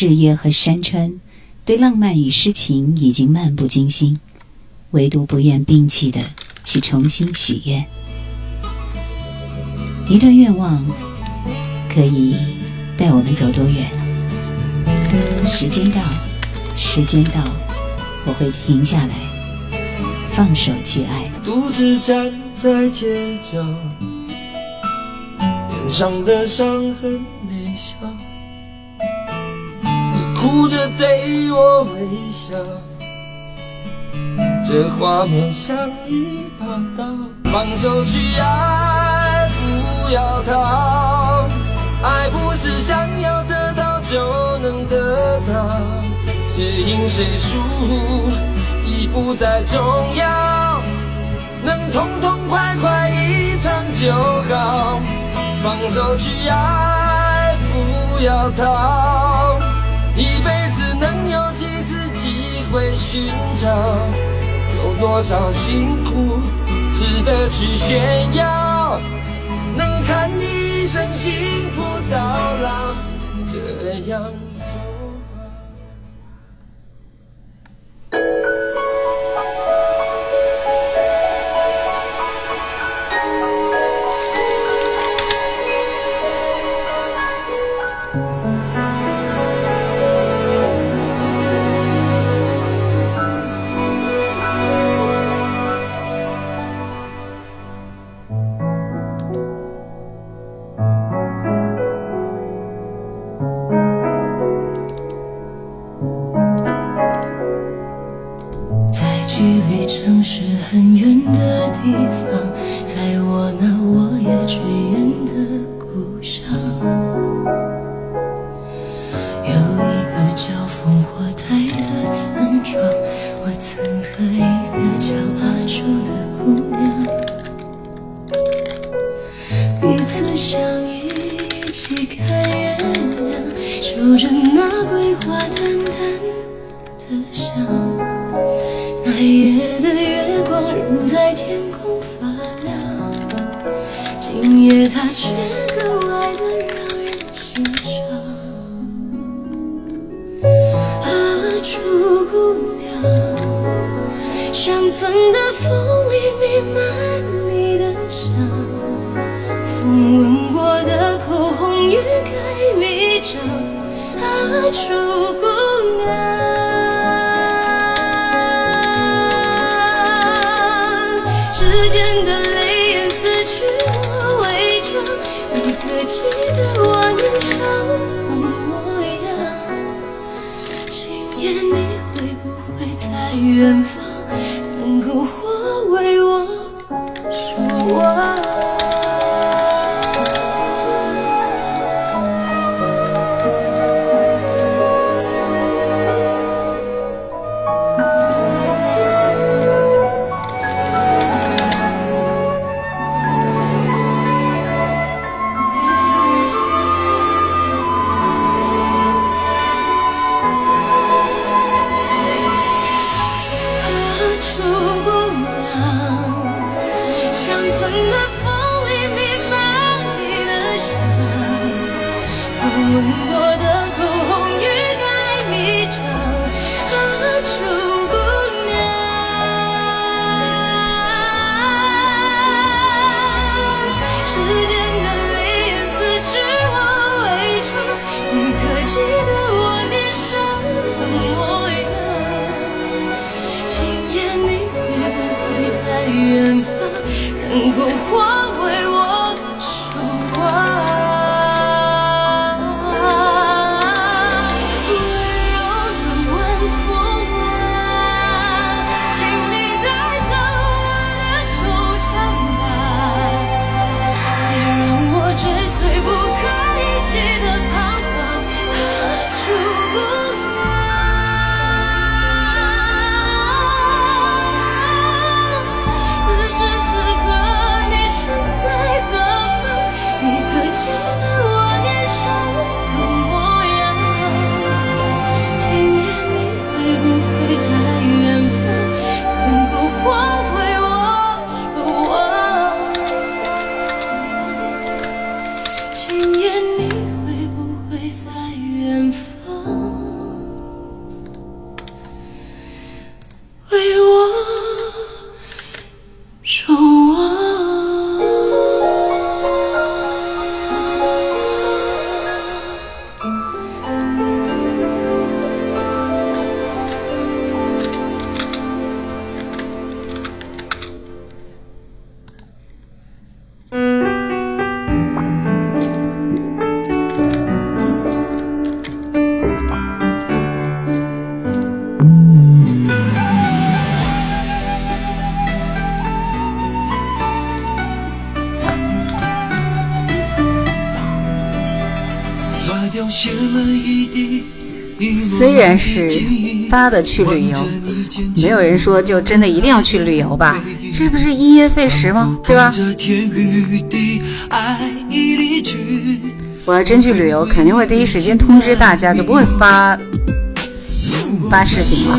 日夜和山川，对浪漫与诗情已经漫不经心，唯独不愿摒弃的是重新许愿。一段愿望可以带我们走多远？时间到，时间到，我会停下来，放手去爱。独自站在街角，脸上的伤痕哭着对我微笑，这画面像一把刀，放手去爱，不要逃，爱不是想要得到就能得到，谁赢谁输已不再重要，能痛痛快快一场就好，放手去爱，不要逃，一辈子能有几次机会寻找，有多少辛苦值得去炫耀，能看你一生幸福到老，这样。然是发的去旅游，没有人说就真的一定要去旅游吧？这不是因噎废食吗？对吧？我要真去旅游，肯定会第一时间通知大家，就不会发发视频了。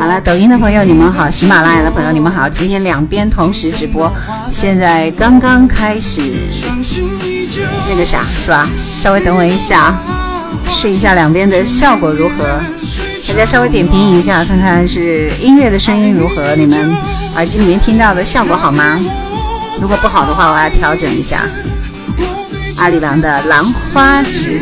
好了，抖音的朋友你们好，喜马拉雅的朋友你们好，今天两边同时直播，现在刚刚开始那个啥是吧？稍微等我一下，试一下两边的效果如何。大家稍微点评一下，看看是音乐的声音如何，你们耳机里面听到的效果好吗？如果不好的话，我要调整一下。阿里郎的《兰花指》。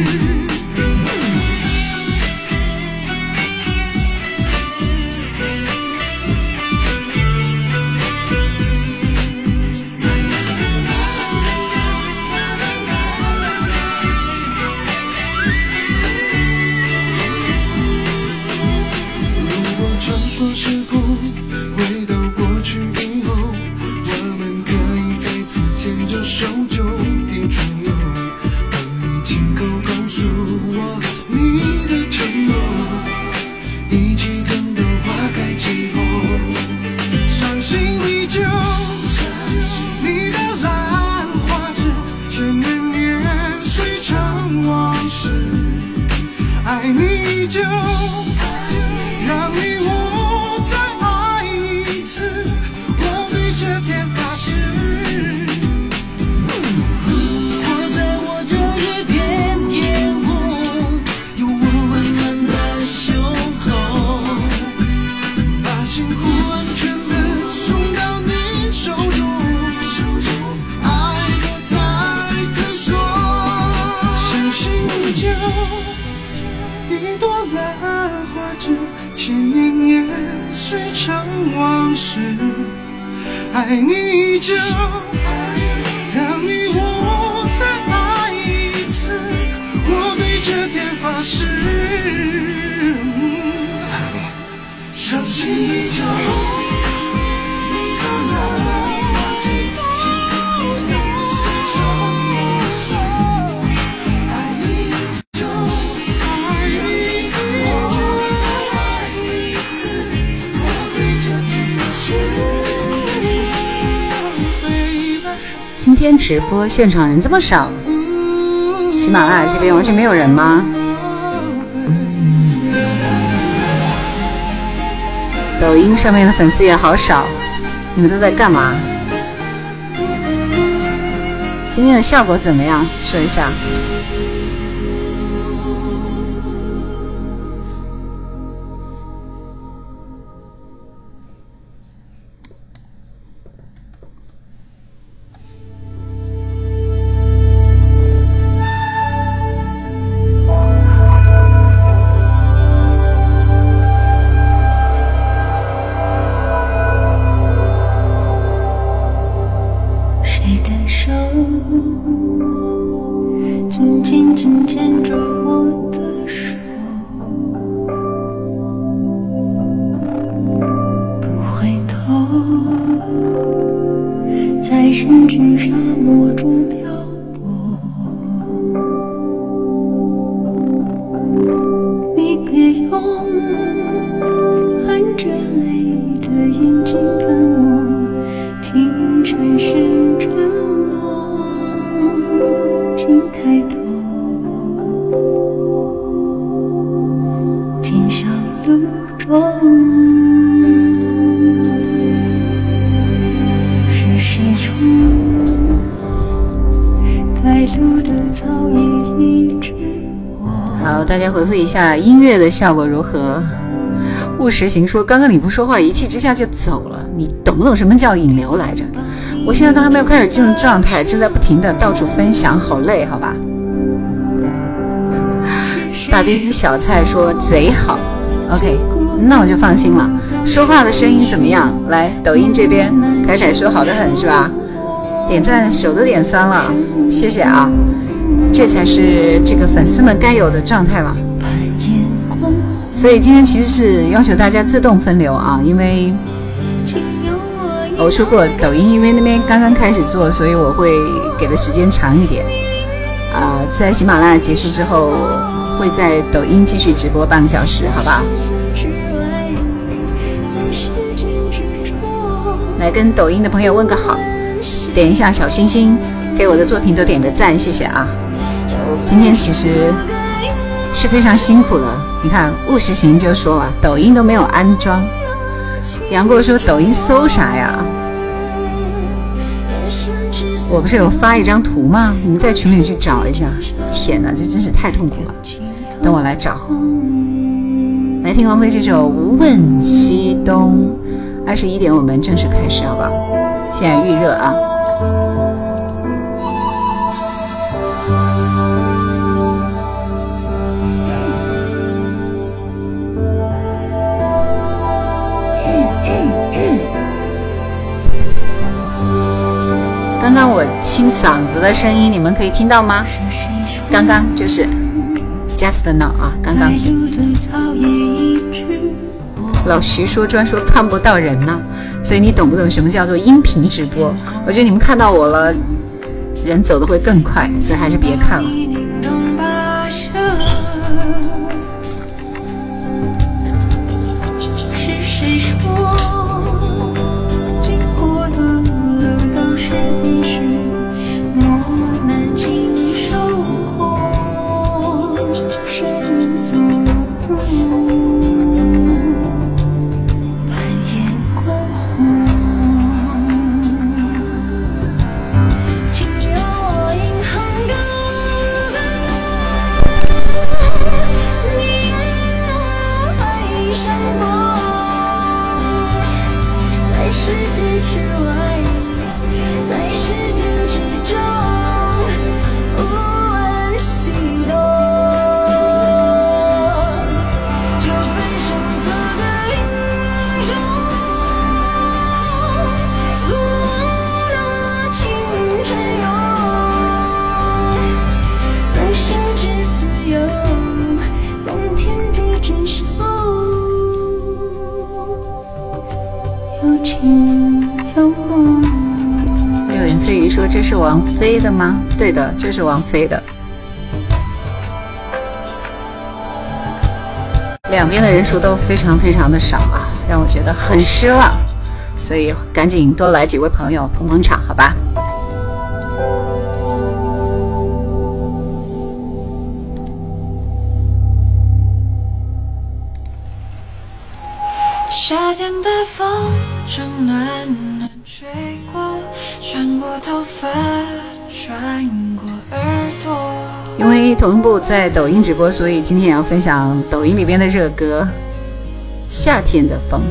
这天发誓。今天直播现场人这么少，喜马拉雅这边完全没有人吗？抖音上面的粉丝也好少，你们都在干嘛？今天的效果怎么样？说一下。下音乐的效果如何？务实行说，刚刚你不说话，一气之下就走了，你懂不懂什么叫引流来着？我现在都还没有开始进入状态，正在不停的到处分享，好累，好吧？大兵小菜说贼好，OK，那我就放心了。说话的声音怎么样？来，抖音这边，凯凯说好的很是吧？点赞手都点酸了，谢谢啊，这才是这个粉丝们该有的状态吧。所以今天其实是要求大家自动分流啊，因为我说过抖音因为那边刚刚开始做，所以我会给的时间长一点。啊，在喜马拉雅结束之后，会在抖音继续直播半个小时，好不好？来跟抖音的朋友问个好，点一下小心心，给我的作品都点个赞，谢谢啊！今天其实是非常辛苦的。你看，务实行就说了，抖音都没有安装。杨过说抖音搜啥呀？我不是有发一张图吗？你们在群里去找一下。天哪，这真是太痛苦了。等我来找。来听王菲这首《无问西东》。二十一点我们正式开始，好不好？现在预热啊。刚我清嗓子的声音，你们可以听到吗？刚刚就是 just now 啊，刚刚。老徐说专说看不到人呢，所以你懂不懂什么叫做音频直播？我觉得你们看到我了，人走的会更快，所以还是别看了。对的，就是王菲的。两边的人数都非常非常的少啊，让我觉得很失望。所以赶紧多来几位朋友捧捧场，好吧？同步在抖音直播，所以今天也要分享抖音里边的热歌《夏天的风》。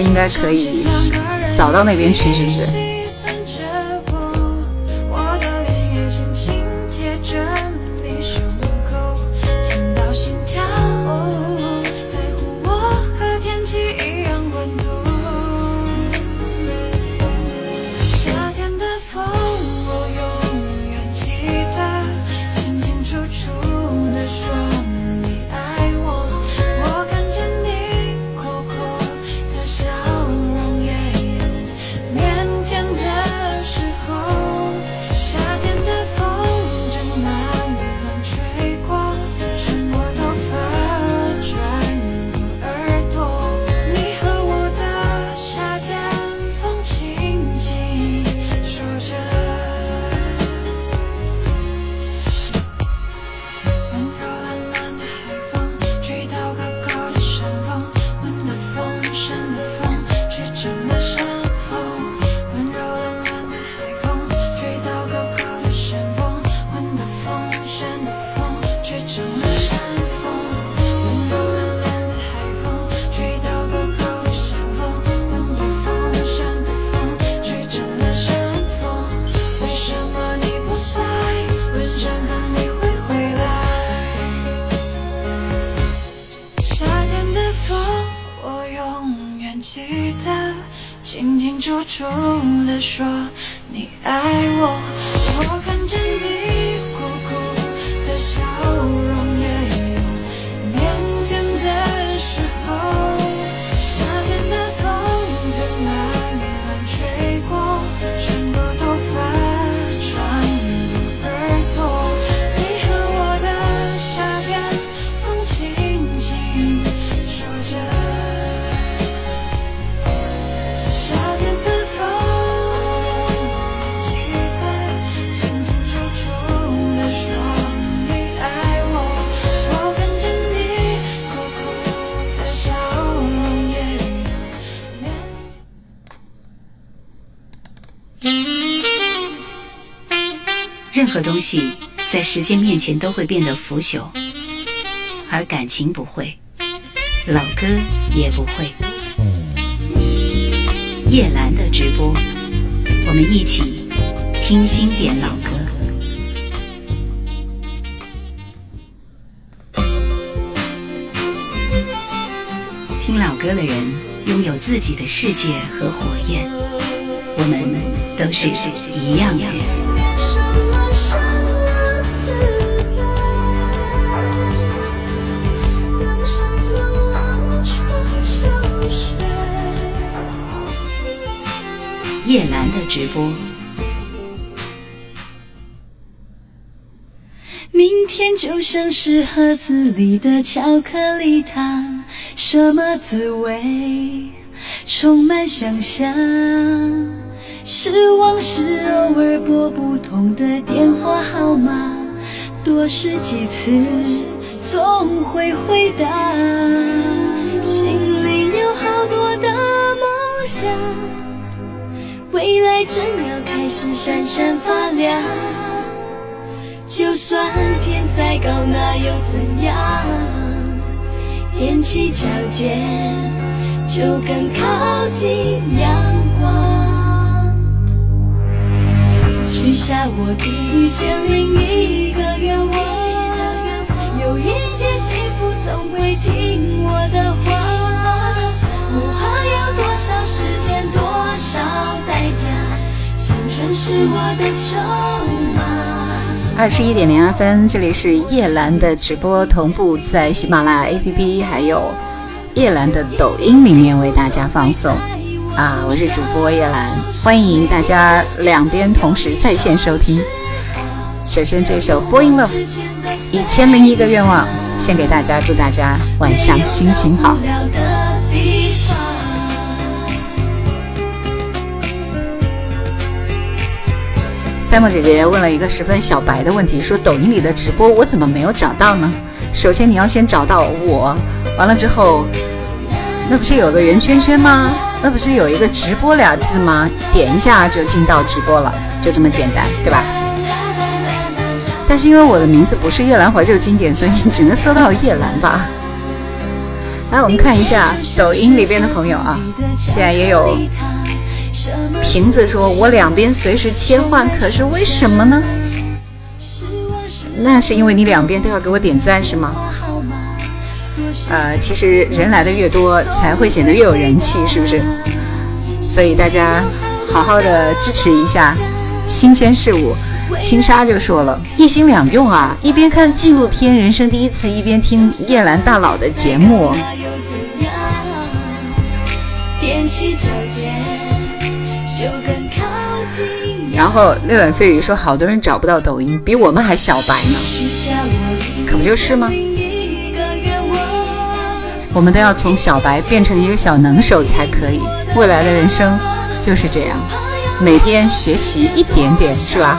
应该可以扫到那边去，是不是？东西在时间面前都会变得腐朽，而感情不会，老歌也不会。叶兰的直播，我们一起听经典老歌。听老歌的人拥有自己的世界和火焰，我们都是一样的。叶兰的直播。明天就像是盒子里的巧克力糖，什么滋味？充满想象。是往事偶尔拨不通的电话号码，多试几次总会回答。未来正要开始闪闪发亮。就算天再高，那又怎样？踮起脚尖，就更靠近阳光。许下我第一千零一个愿望，有一天幸福总会听我的话。二十一点零二分，这里是叶兰的直播，同步在喜马拉雅 APP 还有叶兰的抖音里面为大家放送。啊，我是主播叶兰，欢迎大家两边同时在线收听。首先这首《Fall in Love》，一千零一个愿望献给大家，祝大家晚上心情好。三木姐姐问了一个十分小白的问题，说抖音里的直播我怎么没有找到呢？首先你要先找到我，完了之后那不是有个圆圈圈吗？那不是有一个直播俩字吗？点一下就进到直播了，就这么简单，对吧？但是因为我的名字不是夜兰怀旧经典，所以你只能搜到叶兰吧。来，我们看一下抖音里边的朋友啊，现在也有瓶子说：“我两边随时切换，可是为什么呢？”那是因为你两边都要给我点赞是吗？呃，其实人来的越多，才会显得越有人气，是不是？所以大家好好的支持一下新鲜事物。青纱就说了，一心两用啊，一边看纪录片《人生第一次》，一边听叶兰大佬的节目。然后六眼飞鱼说，好多人找不到抖音，比我们还小白呢，可不就是吗？我们都要从小白变成一个小能手才可以，未来的人生就是这样，每天学习一点点，是吧？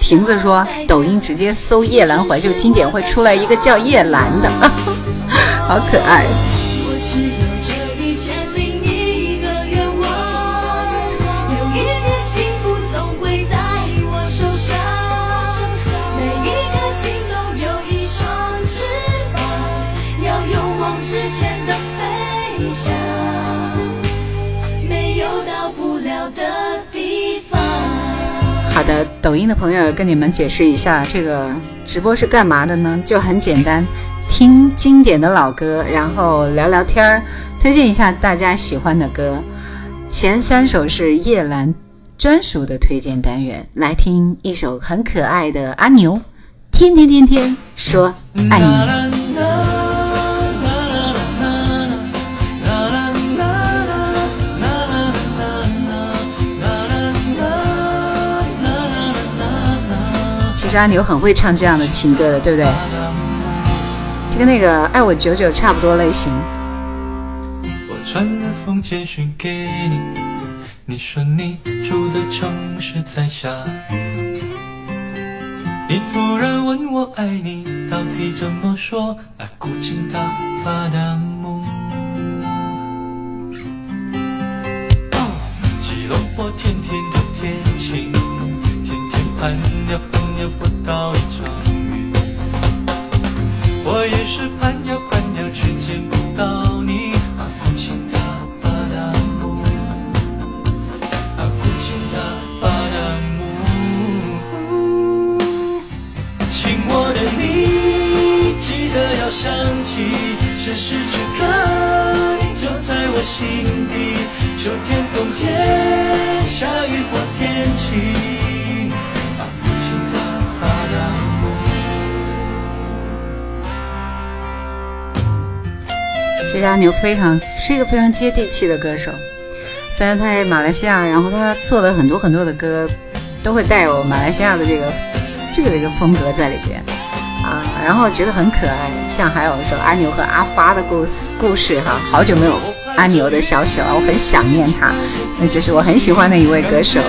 瓶子说，抖音直接搜叶兰怀旧经典会出来一个叫叶兰的，好可爱。的，抖音的朋友跟你们解释一下，这个直播是干嘛的呢？就很简单，听经典的老歌，然后聊聊天儿，推荐一下大家喜欢的歌。前三首是叶兰专属的推荐单元，来听一首很可爱的阿牛，天天天天说爱你。其实阿牛很会唱这样的情歌的，对不对？就跟那个《爱我久久》差不多类型。我传了封简讯给你，你说你住的城市在下雨。你突然问我爱你到底怎么说？爱古今大把的木。吉隆坡天天都天晴，天天盼呀。不到一场雨，我也是盼呀盼呀，却见不到你。阿古琴达巴达姆，阿古琴达巴达姆，亲我的你，记得要想起，此时此刻你就在我心底。秋天、冬天、下雨或天晴。其实阿牛非常是一个非常接地气的歌手，虽然他是马来西亚，然后他做的很多很多的歌都会带有马来西亚的这个这个这个风格在里边啊，然后觉得很可爱。像还有说阿牛和阿花的故事故事哈，好久没有阿牛的消息了，我很想念他，那就是我很喜欢的一位歌手。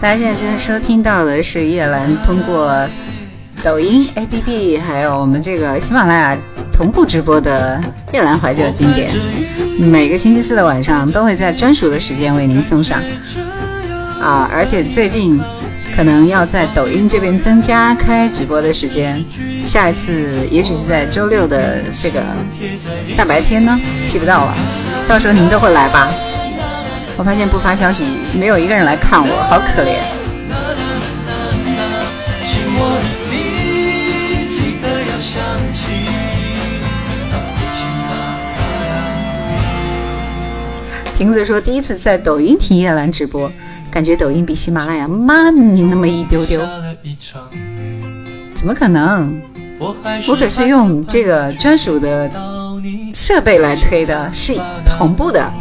大家现在正在收听到的是叶兰通过抖音 APP，还有我们这个喜马拉雅同步直播的叶兰怀旧经典。每个星期四的晚上都会在专属的时间为您送上啊！而且最近可能要在抖音这边增加开直播的时间，下一次也许是在周六的这个大白天呢，记不到了，到时候你们都会来吧。我发现不发消息，没有一个人来看我，好可怜。瓶子说，第一次在抖音听叶兰直播，感觉抖音比喜马拉雅慢那么一丢丢。怎么可能？我可是用这个专属的设备来推的，是同步的。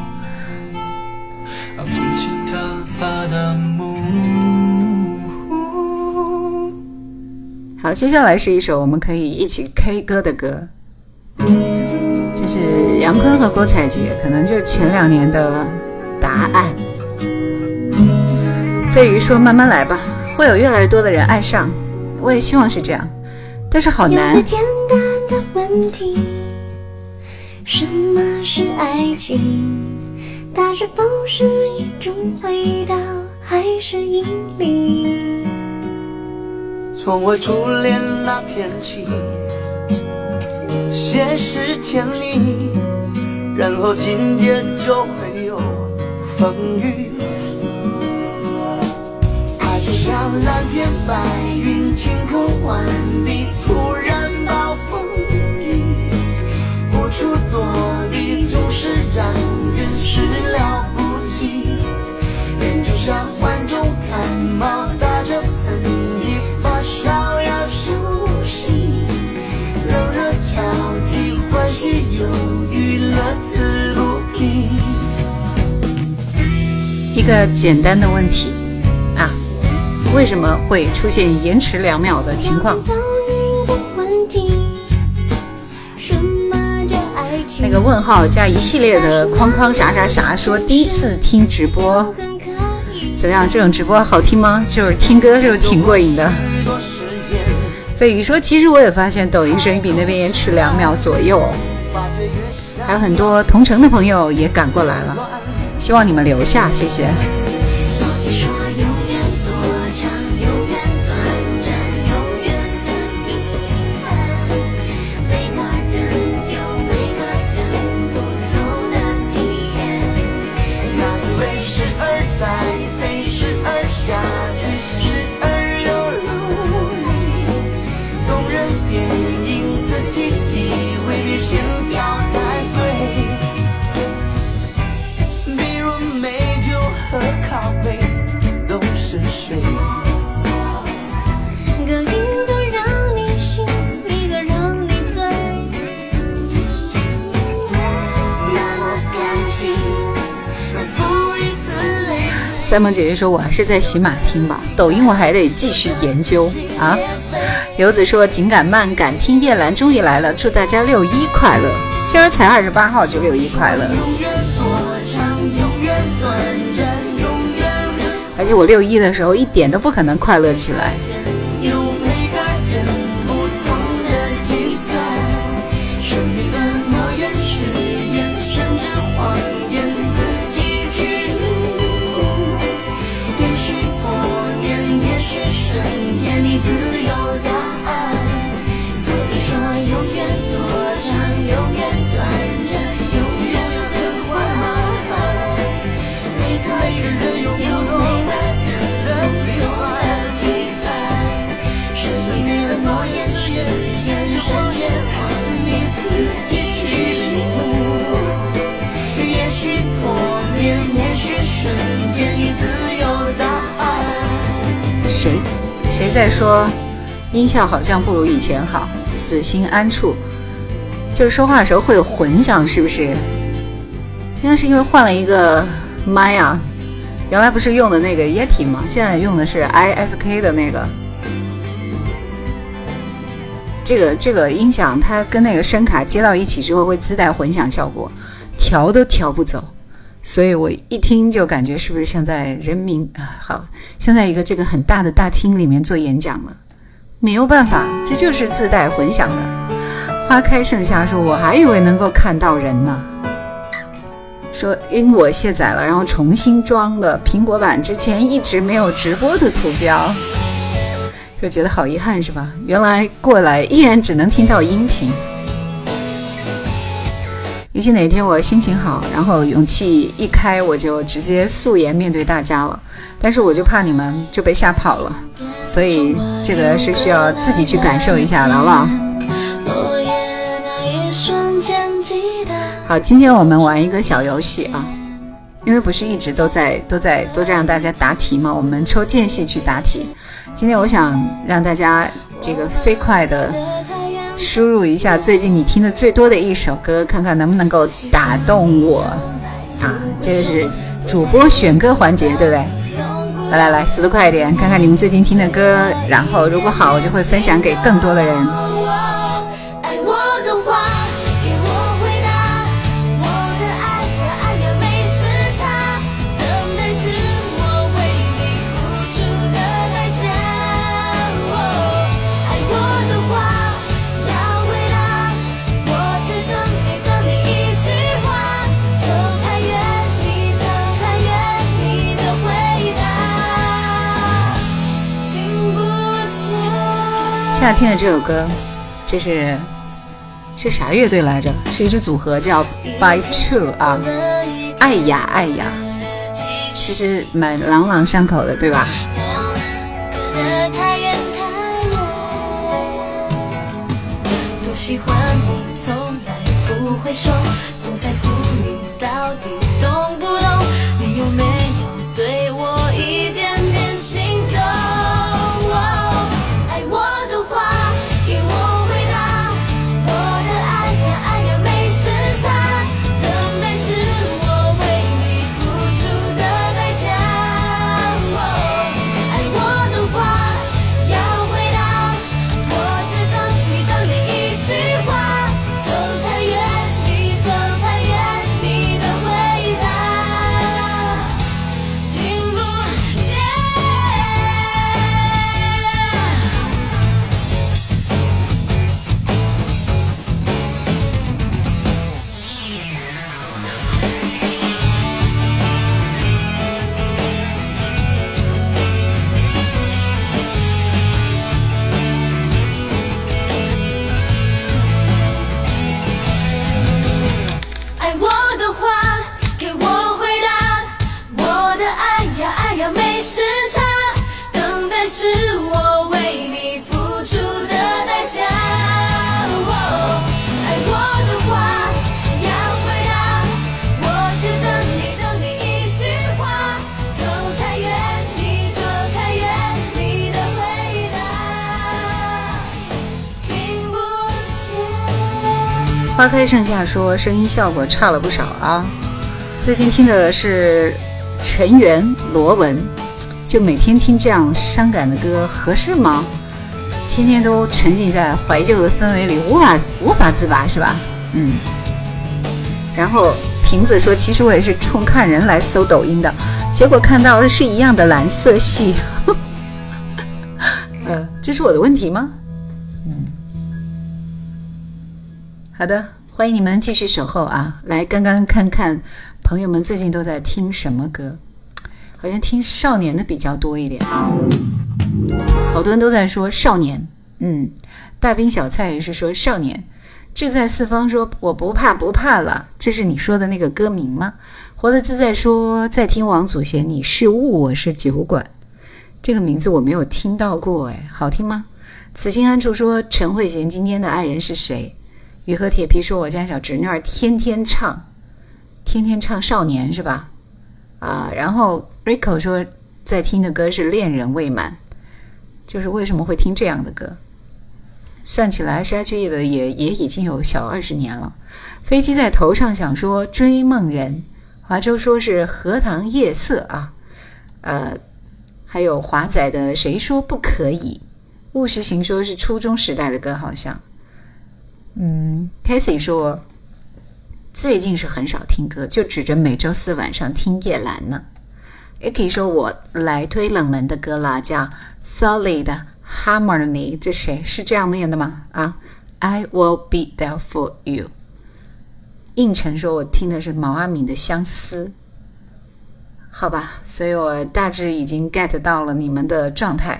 好，接下来是一首我们可以一起 K 歌的歌，这是杨坤和郭采洁，可能就前两年的答案。飞鱼说：“慢慢来吧，会有越来越多的人爱上，我也希望是这样，但是好难。”，什么是爱情？它是否是一种味道，还是引力？从我初恋那天起，先是甜蜜，然后紧接就会有风雨。爱就像蓝天白云，晴空万里，突然暴风雨，无处躲避，总是让人始料不及。人就像患重感冒，一个简单的问题啊，为什么会出现延迟两秒的情况？那个问号加一系列的框框啥啥啥，说第一次听直播怎么样？这种直播好听吗？就是听歌就是挺过瘾的。飞鱼说，其实我也发现抖音声音比那边延迟两秒左右。还有很多同城的朋友也赶过来了，希望你们留下，谢谢。三萌姐姐说：“我还是在喜马听吧，抖音我还得继续研究啊。”游子说：“紧赶慢赶，听叶兰终于来了，祝大家六一快乐！今儿才二十八号就六一快乐，而且我六一的时候一点都不可能快乐起来。”在说音效好像不如以前好？此心安处，就是说话的时候会有混响，是不是？应该是因为换了一个麦啊，原来不是用的那个 Yeti 吗？现在用的是 ISK 的那个。这个这个音响它跟那个声卡接到一起之后会自带混响效果，调都调不走。所以我一听就感觉是不是像在人民啊，好像在一个这个很大的大厅里面做演讲呢？没有办法，这就是自带混响的。花开盛夏说，我还以为能够看到人呢。说因为我卸载了，然后重新装的苹果版，之前一直没有直播的图标，就觉得好遗憾是吧？原来过来依然只能听到音频。也许哪天我心情好，然后勇气一开，我就直接素颜面对大家了。但是我就怕你们就被吓跑了，所以这个是需要自己去感受一下的，好不好？好，今天我们玩一个小游戏啊，因为不是一直都在都在都在让大家答题吗？我们抽间隙去答题。今天我想让大家这个飞快的。输入一下最近你听的最多的一首歌，看看能不能够打动我啊！这个是主播选歌环节，对不对？来来来，速度快一点，看看你们最近听的歌，然后如果好，我就会分享给更多的人。现在听的这首歌，这是是啥乐队来着？是一支组合叫 By Two 啊，爱呀爱呀，其实蛮朗朗上口的，对吧？多喜欢你，从来不会说，花开盛夏说声音效果差了不少啊！最近听的是陈圆罗文，就每天听这样伤感的歌合适吗？天天都沉浸在怀旧的氛围里，无法无法自拔是吧？嗯。然后瓶子说，其实我也是冲看人来搜抖音的，结果看到的是一样的蓝色系。呃，这是我的问题吗？嗯好的，欢迎你们继续守候啊！来，刚刚看看朋友们最近都在听什么歌，好像听少年的比较多一点。好多人都在说少年，嗯，大兵小菜也是说少年。志在四方说我不怕不怕了，这是你说的那个歌名吗？活得自在说在听王祖贤，你是雾，我是酒馆，这个名字我没有听到过，哎，好听吗？此心安处说陈慧娴今天的爱人是谁？雨和铁皮说：“我家小侄女儿天天唱，天天唱少年是吧？啊，然后 Rico 说在听的歌是《恋人未满》，就是为什么会听这样的歌？算起来，沙区的也也已经有小二十年了。飞机在头上想说追梦人，华州说是荷塘夜色啊，呃，还有华仔的谁说不可以？务实行说是初中时代的歌，好像。”嗯 c a s e y 说，最近是很少听歌，就指着每周四晚上听叶兰呢。也可以说我来推冷门的歌啦，叫 Solid Harmony，这谁是这样念的吗？啊，I will be there for you。应承说我听的是毛阿敏的相思，好吧，所以我大致已经 get 到了你们的状态。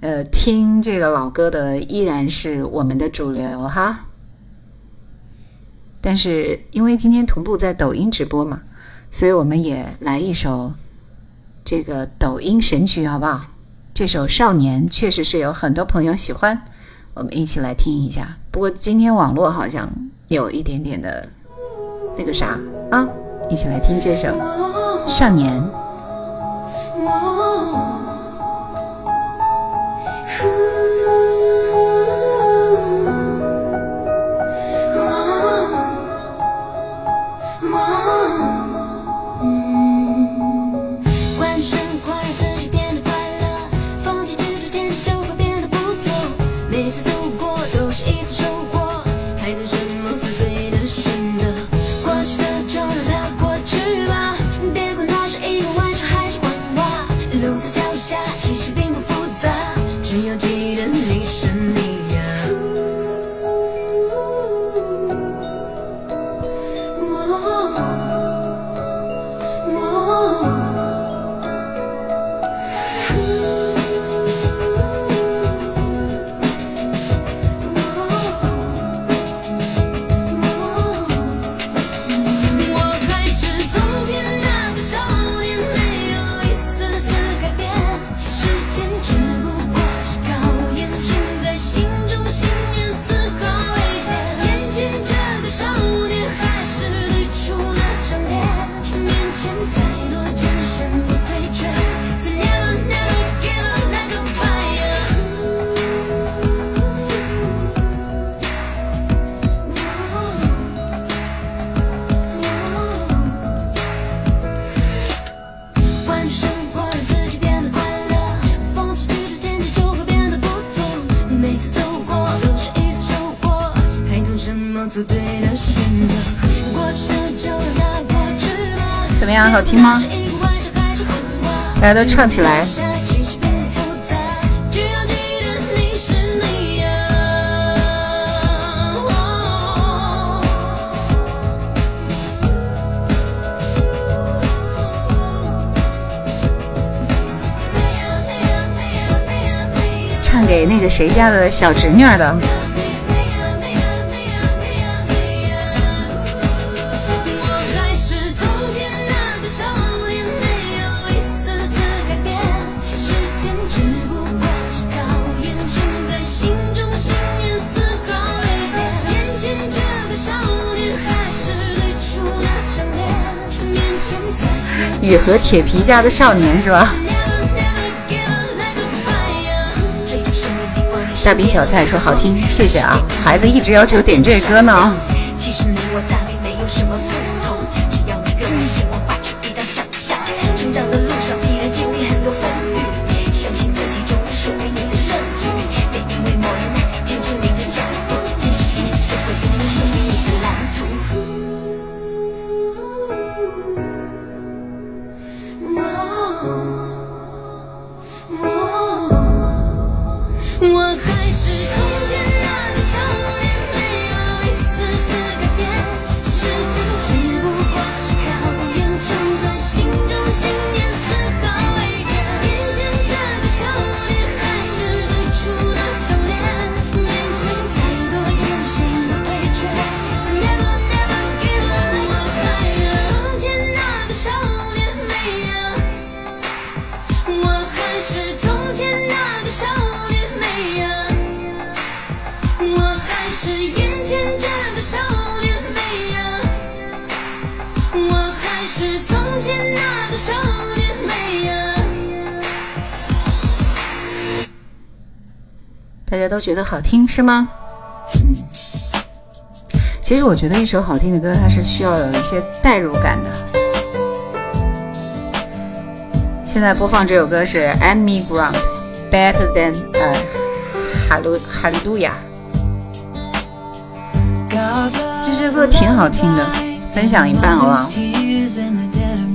呃，听这个老歌的依然是我们的主流哈。但是因为今天同步在抖音直播嘛，所以我们也来一首这个抖音神曲，好不好？这首《少年》确实是有很多朋友喜欢，我们一起来听一下。不过今天网络好像有一点点的那个啥啊，一起来听这首《少年》。Oh. 好听吗？大家都唱起来！唱给那个谁家的小侄女的。雨和铁皮家的少年是吧？大饼小菜说好听，谢谢啊！孩子一直要求点这歌呢。大家都觉得好听是吗？嗯，其实我觉得一首好听的歌，它是需要有一些代入感的。现在播放这首歌是 Amy Grant Better Than 呃哈路哈利路亚，这首歌挺好听的，分享一半好不好？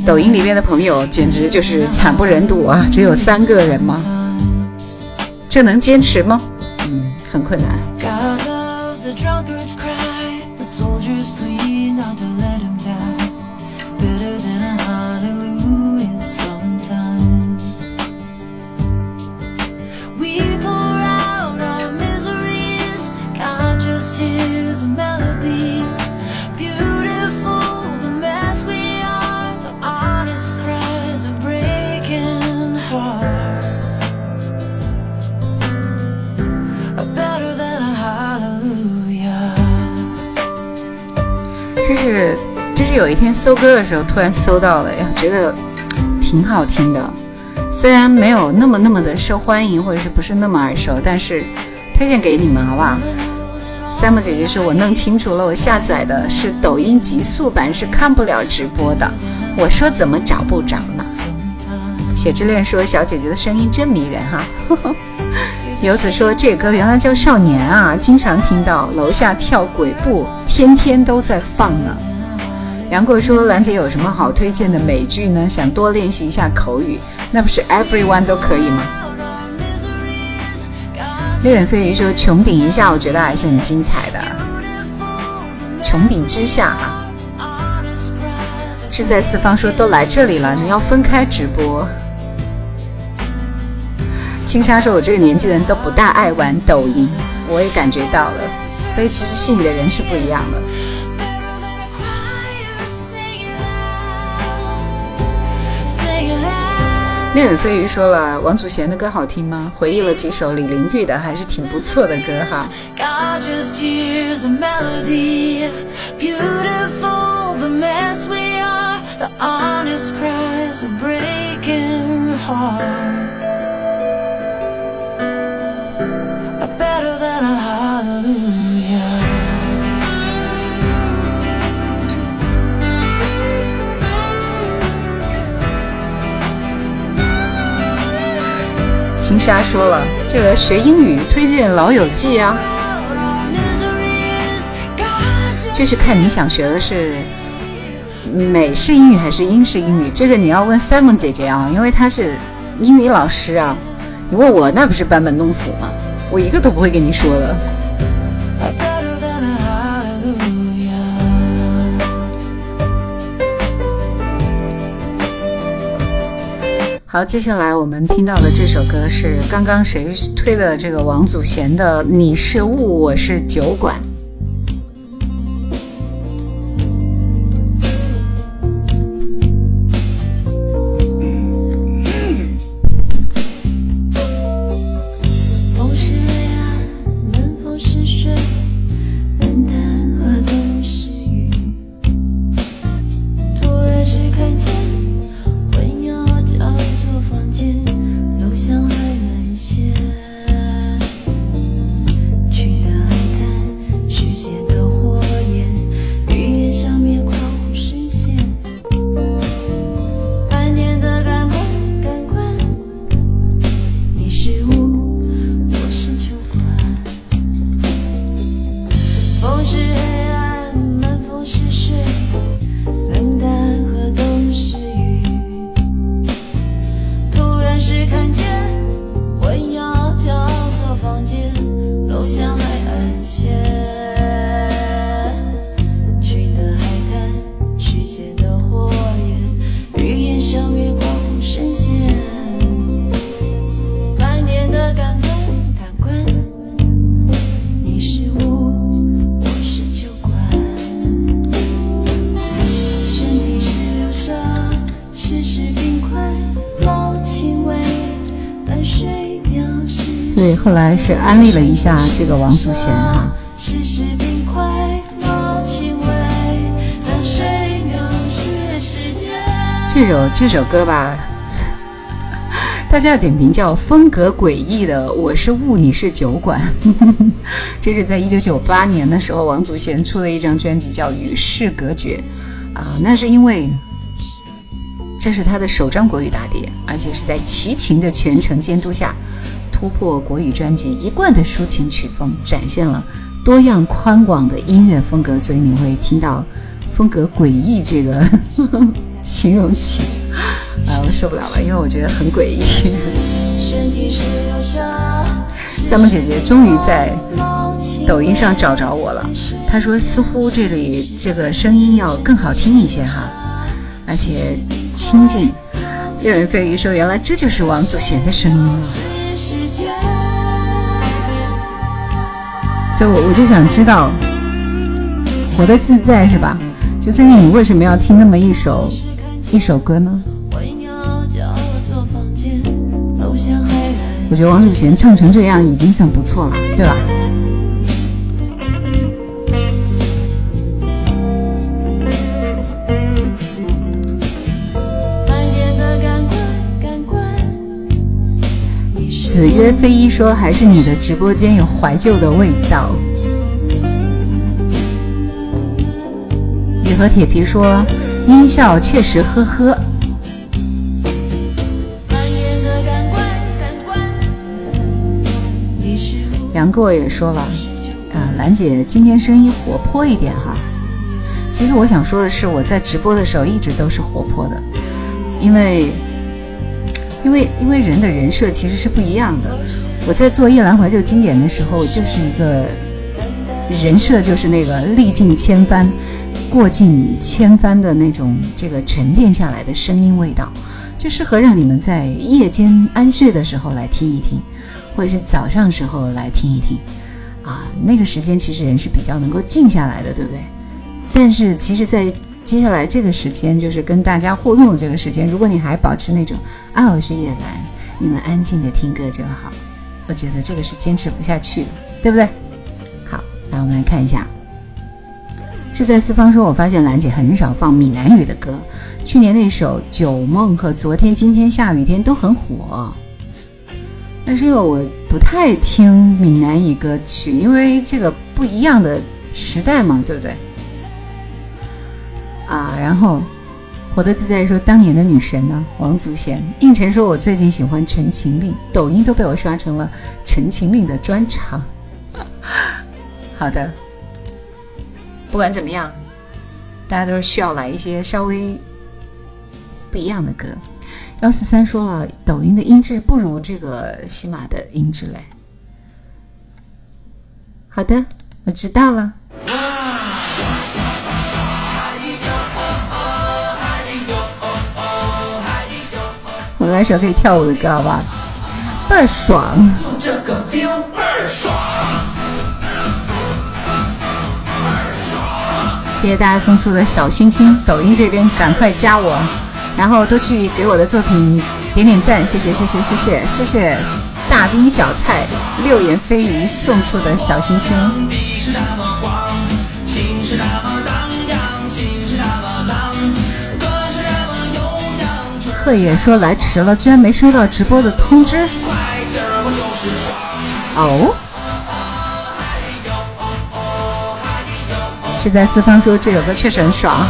抖音里面的朋友简直就是惨不忍睹啊！只有三个人吗？这能坚持吗？很困难。有一天搜歌的时候突然搜到了，呀，觉得挺好听的。虽然没有那么那么的受欢迎，或者是不是那么耳熟，但是推荐给你们好不好？三木姐姐说：“我弄清楚了，我下载的是抖音极速版，是看不了直播的。”我说：“怎么找不着呢？”雪之恋说：“小姐姐的声音真迷人哈。”游子说：“这歌原来叫《少年》啊，经常听到楼下跳鬼步。”天天都在放呢。杨过说：“兰姐有什么好推荐的美剧呢？想多练习一下口语，那不是 everyone 都可以吗？”六眼飞鱼说：“穹顶一下，我觉得还是很精彩的。穹顶之下，哈。志在四方说都来这里了，你要分开直播。”青纱说：“我这个年纪的人都不大爱玩抖音，我也感觉到了。”所以其实信你的人是不一样的。恋吻飞鱼说了，王祖贤的歌好听吗？回忆了几首李玲玉的，还是挺不错的歌哈。冰莎说了，这个学英语推荐《老友记》啊，就是看你想学的是美式英语还是英式英语，这个你要问 Simon 姐姐啊，因为她是英语老师啊。你问我那不是班门弄斧吗？我一个都不会跟你说的。好，接下来我们听到的这首歌是刚刚谁推的？这个王祖贤的《你是雾，我是酒馆》。后来是安利了一下这个王祖贤哈。这首这首歌吧，大家的点评叫风格诡异的，我是雾，你是酒馆。这是在一九九八年的时候，王祖贤出的一张专辑叫《与世隔绝》啊，那是因为这是他的首张国语大碟，而且是在齐秦的全程监督下。突破国语专辑一贯的抒情曲风，展现了多样宽广的音乐风格，所以你会听到风格诡异这个 形容词，啊，我受不了了，因为我觉得很诡异。三木姐姐终于在抖音上找着我了，她说似乎这里这个声音要更好听一些哈，而且亲近。六言蜚语说原来这就是王祖贤的声音啊，所以我我就想知道，活得自在是吧？就最近你为什么要听那么一首一首歌呢？我觉得王祖贤唱成这样已经算不错了，对吧？子曰非一说，还是你的直播间有怀旧的味道。你和铁皮说，音效确实呵呵。杨过也说了，啊，兰姐今天声音活泼一点哈。其实我想说的是，我在直播的时候一直都是活泼的，因为，因为，因为人的人设其实是不一样的。我在做《夜阑怀旧经典》的时候，就是一个人设，就是那个历尽千帆。过尽千帆的那种，这个沉淀下来的声音味道，就适合让你们在夜间安睡的时候来听一听，或者是早上时候来听一听。啊，那个时间其实人是比较能够静下来的，对不对？但是其实，在接下来这个时间，就是跟大家互动的这个时间，如果你还保持那种啊，我是叶兰，你们安静的听歌就好，我觉得这个是坚持不下去的，对不对？好，来我们来看一下。是在四方说，我发现兰姐很少放闽南语的歌。去年那首《酒梦》和昨天、今天下雨天都很火，但是因为我不太听闽南语歌曲，因为这个不一样的时代嘛，对不对？啊，然后活得自在说，当年的女神呢，王祖贤。应晨说，我最近喜欢陈情令，抖音都被我刷成了陈情令的专场。好的。不管怎么样，大家都是需要来一些稍微不一样的歌。幺四三说了，抖音的音质不如这个喜马的音质嘞。好的，我知道了。我来首可以跳舞的歌，好不好？倍儿爽。这个 feel 倍儿爽。谢谢大家送出的小心心，抖音这边赶快加我，然后都去给我的作品点点赞，谢谢谢谢谢谢谢谢大兵小菜六言蜚语送出的小心心。贺野说来迟了，居然没收到直播的通知。哦。是在四方说这首歌确实很爽。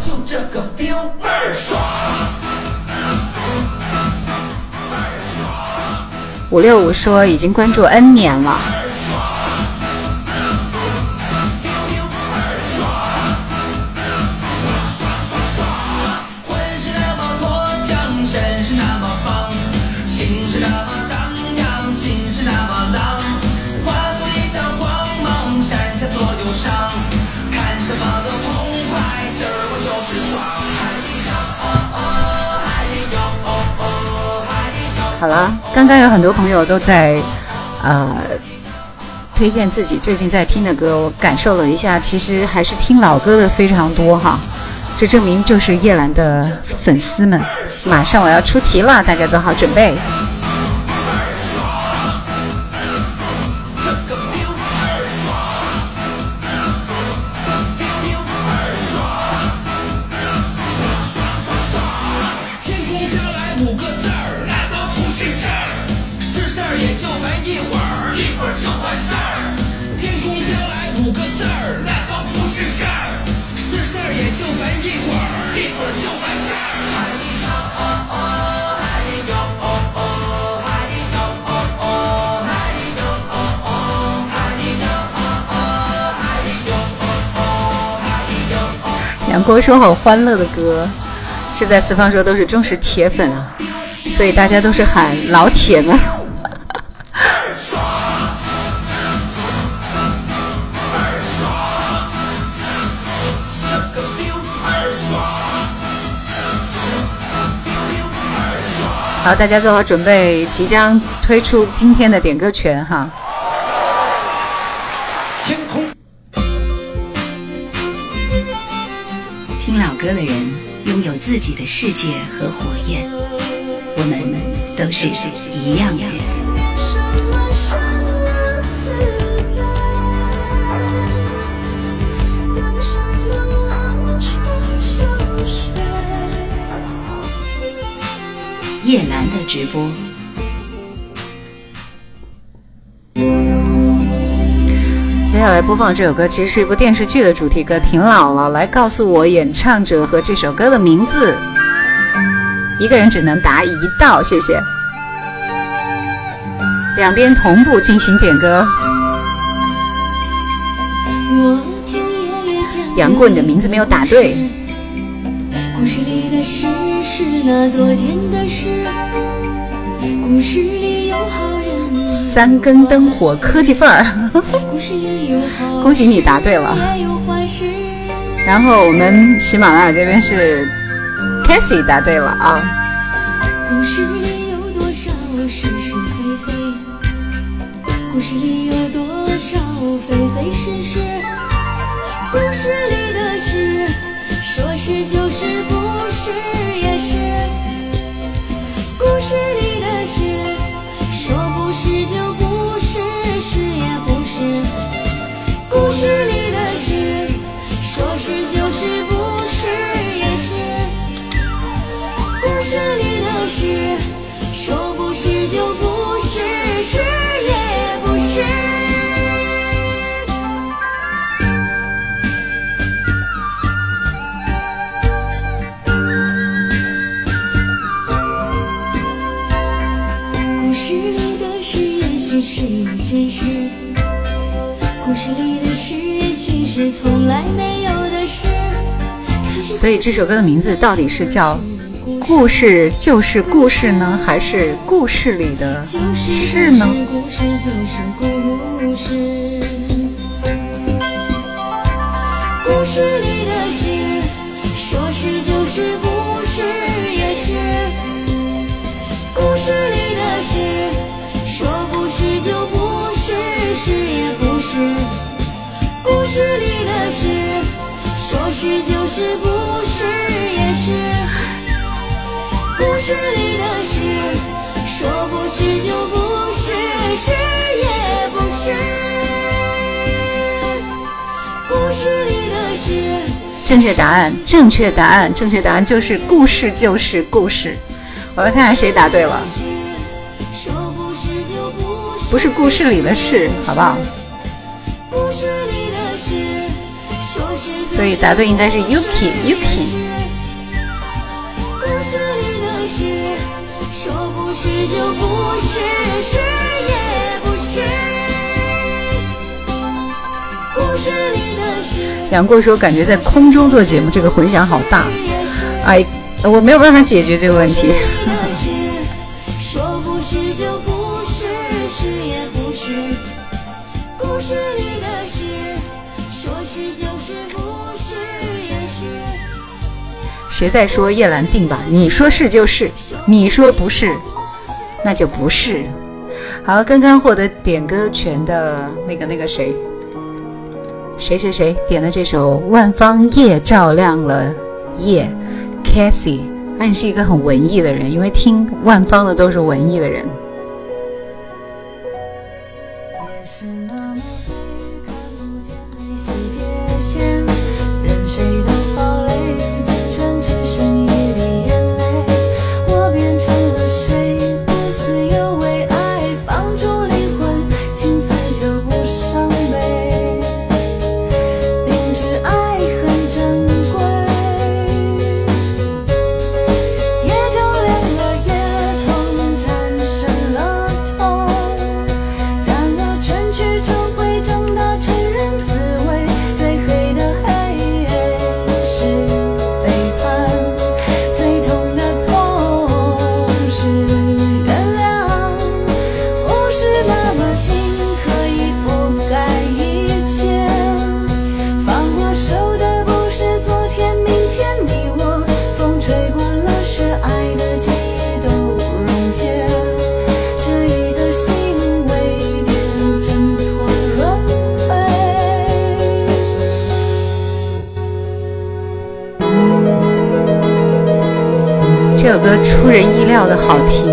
就这个 feel 倍儿爽。五六五说已经关注 N 年了。好了，刚刚有很多朋友都在，呃，推荐自己最近在听的歌，我感受了一下，其实还是听老歌的非常多哈，这证明就是叶兰的粉丝们。马上我要出题了，大家做好准备。杨过说好欢乐的歌，是在四方说都是忠实铁粉啊，所以大家都是喊老铁们。好，大家做好准备，即将推出今天的点歌权哈。歌的人拥有自己的世界和火焰，我们都是一样的人。叶兰的直播。下来播放这首歌，其实是一部电视剧的主题歌，挺老了。来告诉我演唱者和这首歌的名字，一个人只能答一道，谢谢。两边同步进行点歌。杨过，你的名字没有答对。故事里的事是那昨天的事，故事，三更灯火科技范儿，恭喜你答对了。然后我们喜马拉雅这边是 k a s i y 答对了啊。故所以这首歌的名字到底是叫《故事就是故事》呢，还是《故事里的就是事》呢？故事就是故事，故事里的事，说是就是，不是也是。故事里的事，说不是就不是，是也不是。故事里的事，说是就是，不是也是。故事里的事，说不是就不是，是也不是。故事里的事，正确答案，正确答案，正确答案就是故事就是故事。我们看看谁答对了，说不是就不是。不是故事里的事，好不好？所以答对应该是 Yuki Yuki。故事里的事，说不是就不是，是也不是。故事里的事，杨过说，感觉在空中做节目，这个混响好大。哎，我没有办法解决这个问题。谁在说叶兰定吧？你说是就是，你说不是，那就不是。好，刚刚获得点歌权的那个那个谁，谁谁谁点的这首《万方夜照亮了夜》，Cassie，你是一个很文艺的人，因为听万方的都是文艺的人。料的好听，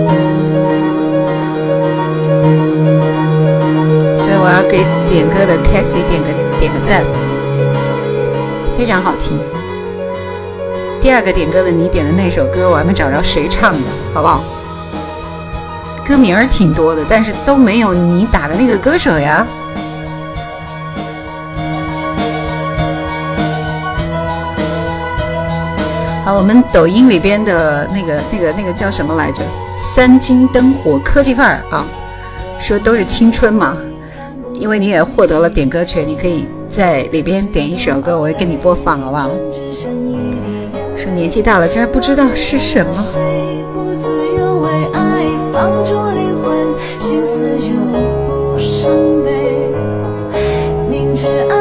所以我要给点歌的 c a s i e 点个点个赞，非常好听。第二个点歌的你点的那首歌，我还没找着谁唱的，好不好？歌名儿挺多的，但是都没有你打的那个歌手呀。我们抖音里边的那个、那个、那个叫什么来着？三金灯火科技范儿啊，说都是青春嘛。因为你也获得了点歌权，你可以在里边点一首歌，我会给你播放，好不好？说年纪大了，竟然不知道是什么。明知爱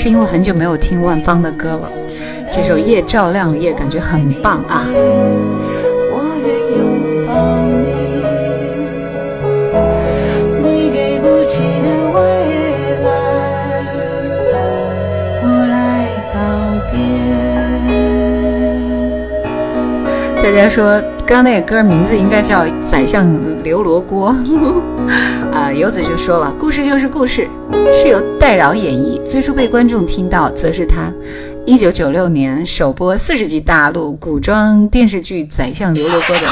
是因为很久没有听万芳的歌了，这首《夜照亮夜》感觉很棒啊！大家说，刚刚那个歌名字应该叫《宰相刘罗锅》啊！游子就说了，故事就是故事。是由戴娆演绎，最初被观众听到，则是他一九九六年首播四十集大陆古装电视剧《宰相刘罗锅》的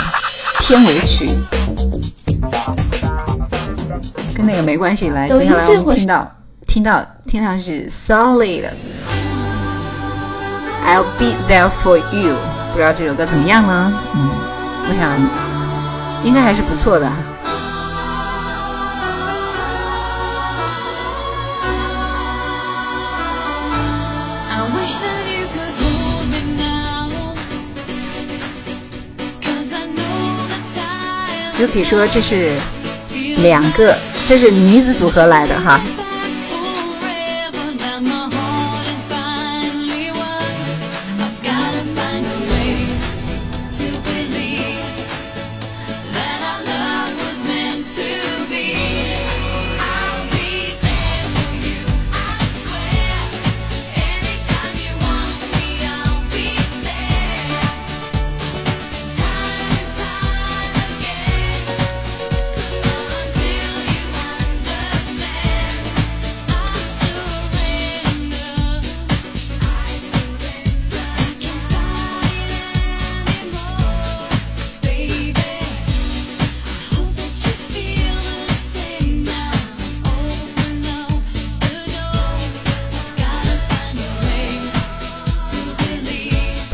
片尾曲，跟那个没关系。来，接下来我们听到，听到，听到是 Solid，I'll be there for you，不知道这首歌怎么样呢？嗯，我想应该还是不错的。Yuki 说：“这是两个，这是女子组合来的哈。”“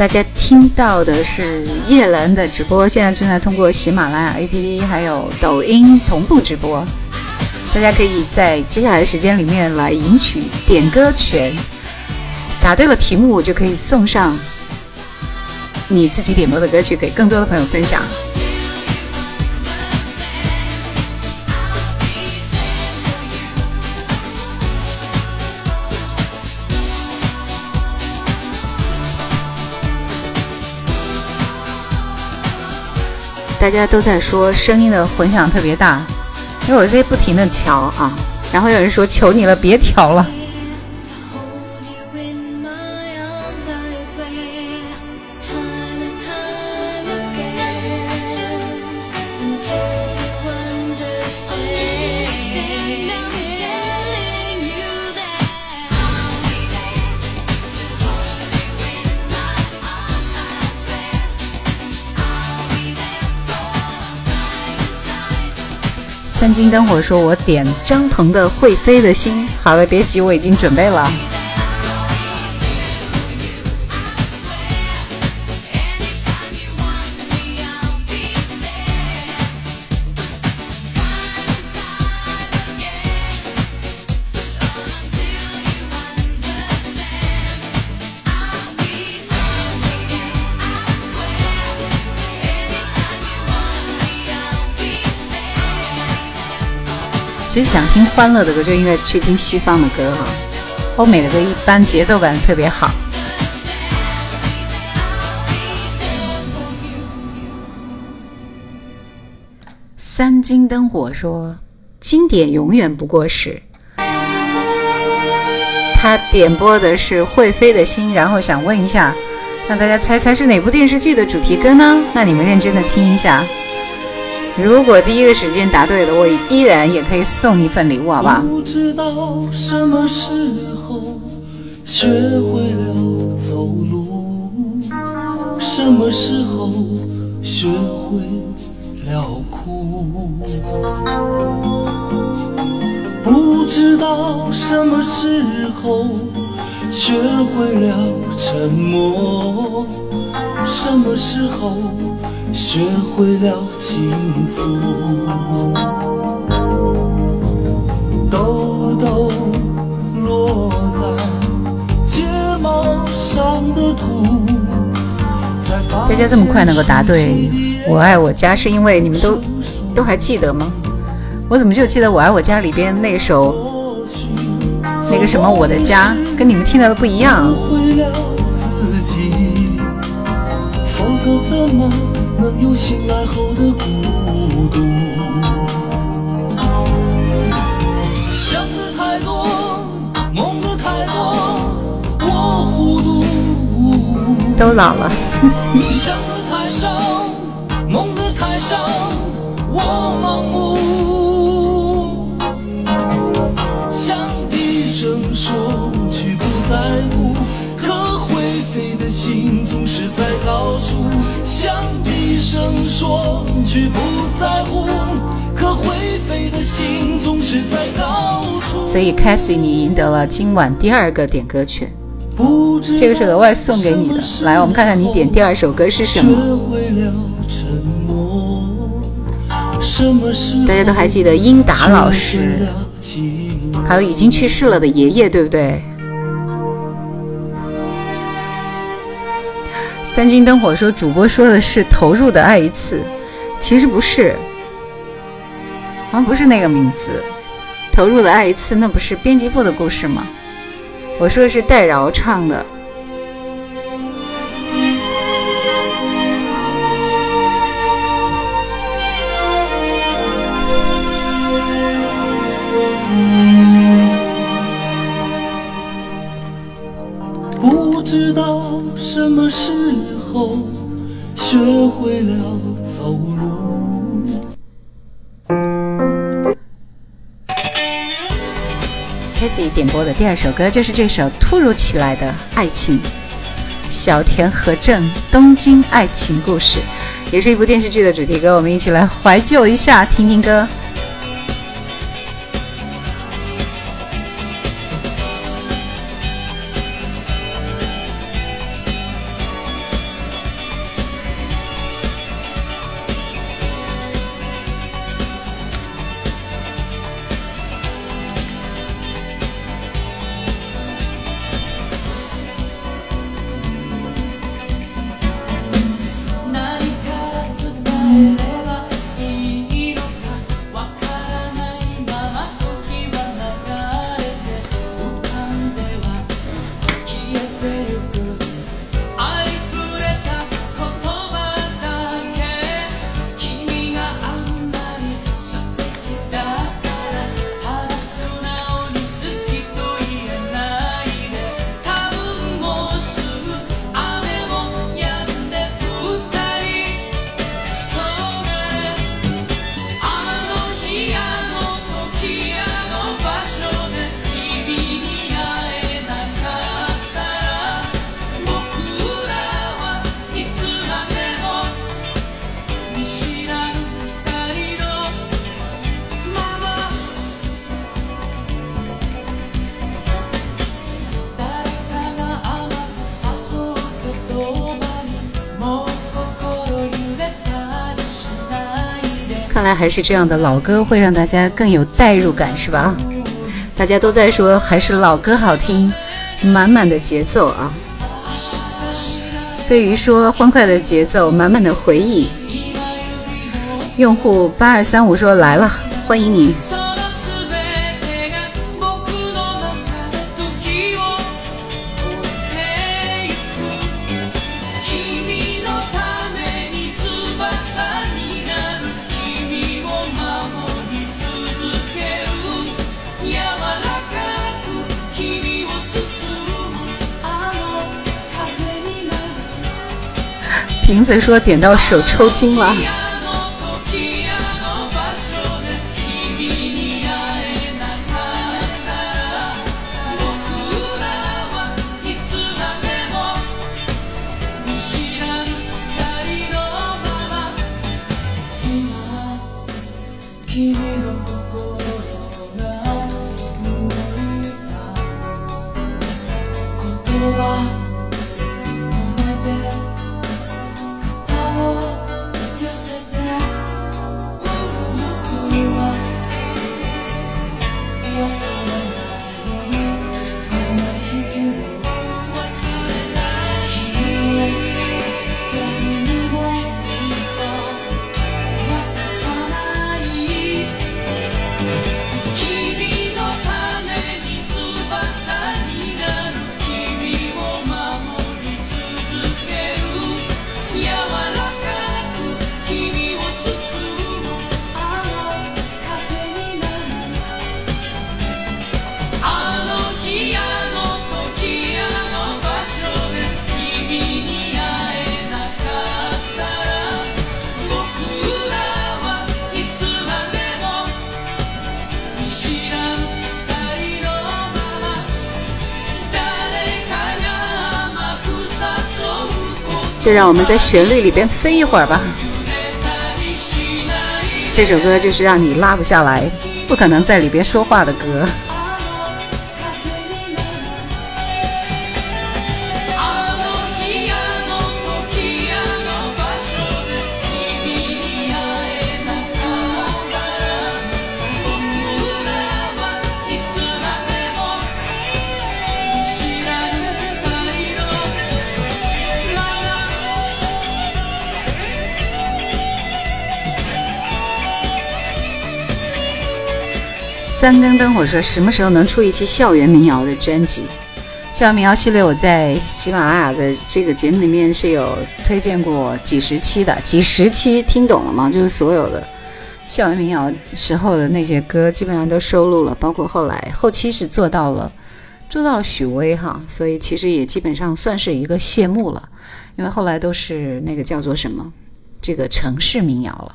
大家听到的是叶兰的直播，现在正在通过喜马拉雅 APP 还有抖音同步直播。大家可以在接下来的时间里面来赢取点歌权，答对了题目就可以送上你自己点播的歌曲给更多的朋友分享。”大家都在说声音的混响特别大，因为我在不停的调啊，然后有人说求你了，别调了。灯火说：“我点张鹏的《会飞的心》。”好了，别急，我已经准备了。其实想听欢乐的歌，就应该去听西方的歌哈。欧美的歌一般节奏感特别好。三金灯火说：“经典永远不过时。”他点播的是《会飞的心》，然后想问一下，让大家猜猜是哪部电视剧的主题歌呢？那你们认真的听一下。如果第一个时间答对了，我依然也可以送一份礼物，好不好？不知道什么时候学会了走路，什么时候学会了哭，不知道什么时候学会了沉默，什么时候。学会了倾诉，抖抖落在睫毛上的土。大家这么快能够答对“我爱我家”，是因为你们都都还记得吗？我怎么就记得“我爱我家”里边那首那个什么“我的家”，跟你们听到的不一样？否则怎么？有醒来后的孤独。想的太多，梦的太多，我糊涂。都老了。想的太少，梦的太少，我盲目。想低声说句不在乎，可会飞的心总是在高处。想。声说句不在乎，可会飞的心总是在高处。所以 c a s i e 你赢得了今晚第二个点歌权，这个是额外送给你的。来，我们看看你点第二首歌是什么。大家都还记得英达老师，还有已经去世了的爷爷，对不对？三金灯火说：“主播说的是投入的爱一次，其实不是，好像不是那个名字。投入的爱一次，那不是编辑部的故事吗？我说的是戴娆唱的。”什么时候学会了走路。Casey 点播的第二首歌就是这首《突如其来的爱情》，小田和正《东京爱情故事》，也是一部电视剧的主题歌。我们一起来怀旧一下，听听歌。还是这样的老歌会让大家更有代入感，是吧？大家都在说还是老歌好听，满满的节奏啊！飞鱼说欢快的节奏，满满的回忆。用户八二三五说来了，欢迎你。瓶子说点到手抽筋了。就让我们在旋律里边飞一会儿吧。这首歌就是让你拉不下来，不可能在里边说话的歌。三更灯火说什么时候能出一期校园民谣的专辑？校园民谣系列我在喜马拉雅的这个节目里面是有推荐过几十期的，几十期听懂了吗？就是所有的校园民谣时候的那些歌，基本上都收录了，包括后来后期是做到了做到了许巍哈，所以其实也基本上算是一个谢幕了，因为后来都是那个叫做什么这个城市民谣了。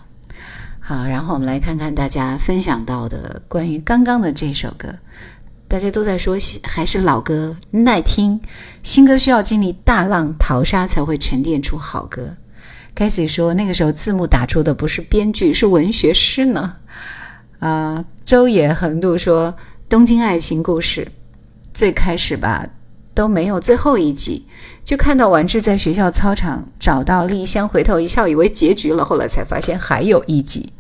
好，然后我们来看看大家分享到的关于刚刚的这首歌，大家都在说还是老歌耐听，新歌需要经历大浪淘沙才会沉淀出好歌。开始说那个时候字幕打出的不是编剧，是文学师呢。啊，周野横渡说《东京爱情故事》最开始吧都没有最后一集，就看到完治在学校操场找到丽香，回头一笑，以为结局了，后来才发现还有一集。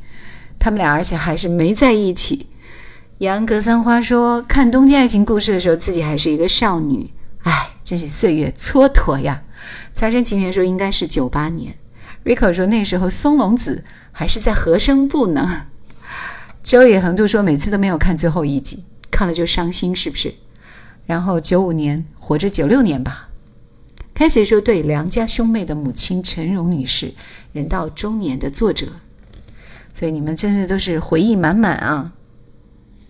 他们俩，而且还是没在一起。杨格三花说：“看《东京爱情故事》的时候，自己还是一个少女，哎，真是岁月蹉跎呀。”财神情缘说：“应该是九八年。”Rico 说：“那时候松隆子还是在和声部呢。”周野横渡说：“每次都没有看最后一集，看了就伤心，是不是？”然后九五年活着九六年吧。开始说：“对梁家兄妹的母亲陈荣女士，人到中年的作者。”所以你们真是都是回忆满满啊！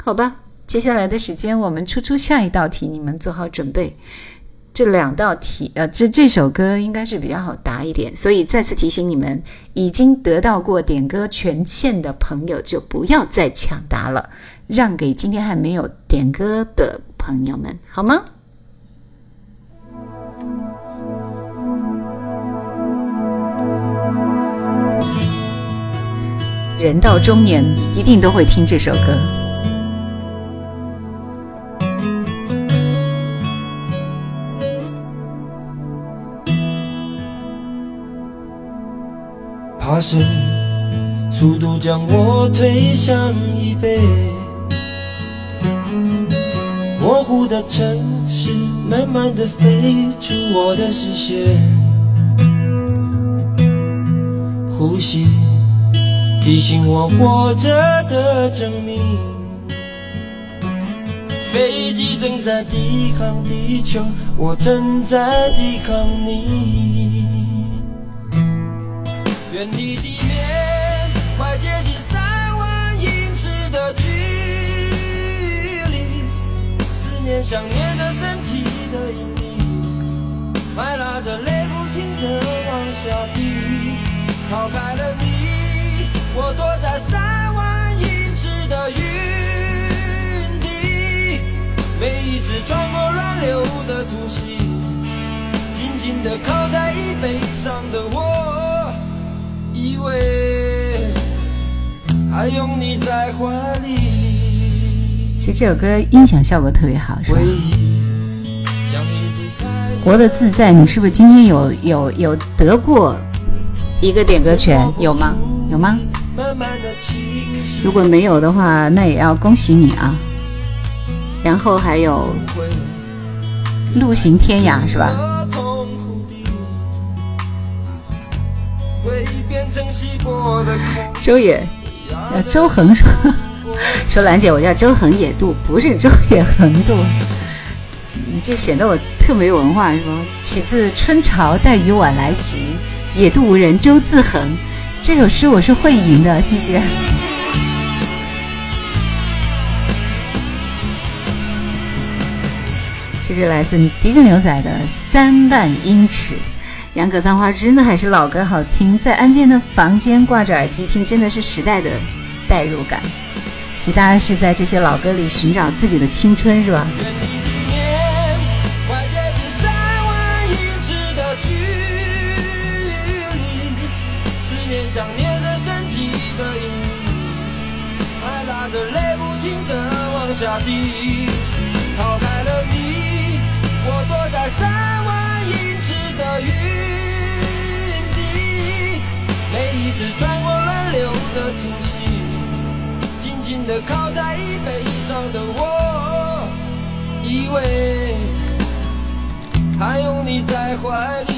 好吧，接下来的时间我们出出下一道题，你们做好准备。这两道题，呃，这这首歌应该是比较好答一点，所以再次提醒你们，已经得到过点歌权限的朋友就不要再抢答了，让给今天还没有点歌的朋友们，好吗？人到中年，一定都会听这首歌。怕是速度将我推向椅背，模糊的城市慢慢的飞出我的视线，呼吸。提醒我活着的证明，飞机正在抵抗地球，我正在抵抗你。远离地面，快接近三万英尺的距离，思念想念的身体的引力，快拉着泪不停的往下滴。逃开了你，我躲在三万英尺的云底，每一次穿过乱流的突袭，紧紧地靠在椅背上的我，以为还拥你在怀里。其实这首歌音响效果特别好，是吧？活得自在，你是不是今天有有有得过一个点歌权？有吗？有吗？如果没有的话，那也要恭喜你啊！然后还有路行天涯，是吧？周野，周恒说 说兰姐，我叫周恒野渡，不是周野恒渡。你这显得我特没文化是吗？取自，春潮带雨晚来急，野渡无人舟自横。这首诗我是会吟的，谢谢。这是来自迪克牛仔的《三万英尺》。杨格桑花真的还是老歌好听，在安静的房间挂着耳机听，真的是时代的代入感。其实大家是在这些老歌里寻找自己的青春，是吧？下地，逃开了你，我躲在三万英尺的云底。每一次穿过乱流的突袭，紧紧地靠在椅背上的我，以为还拥你在怀里。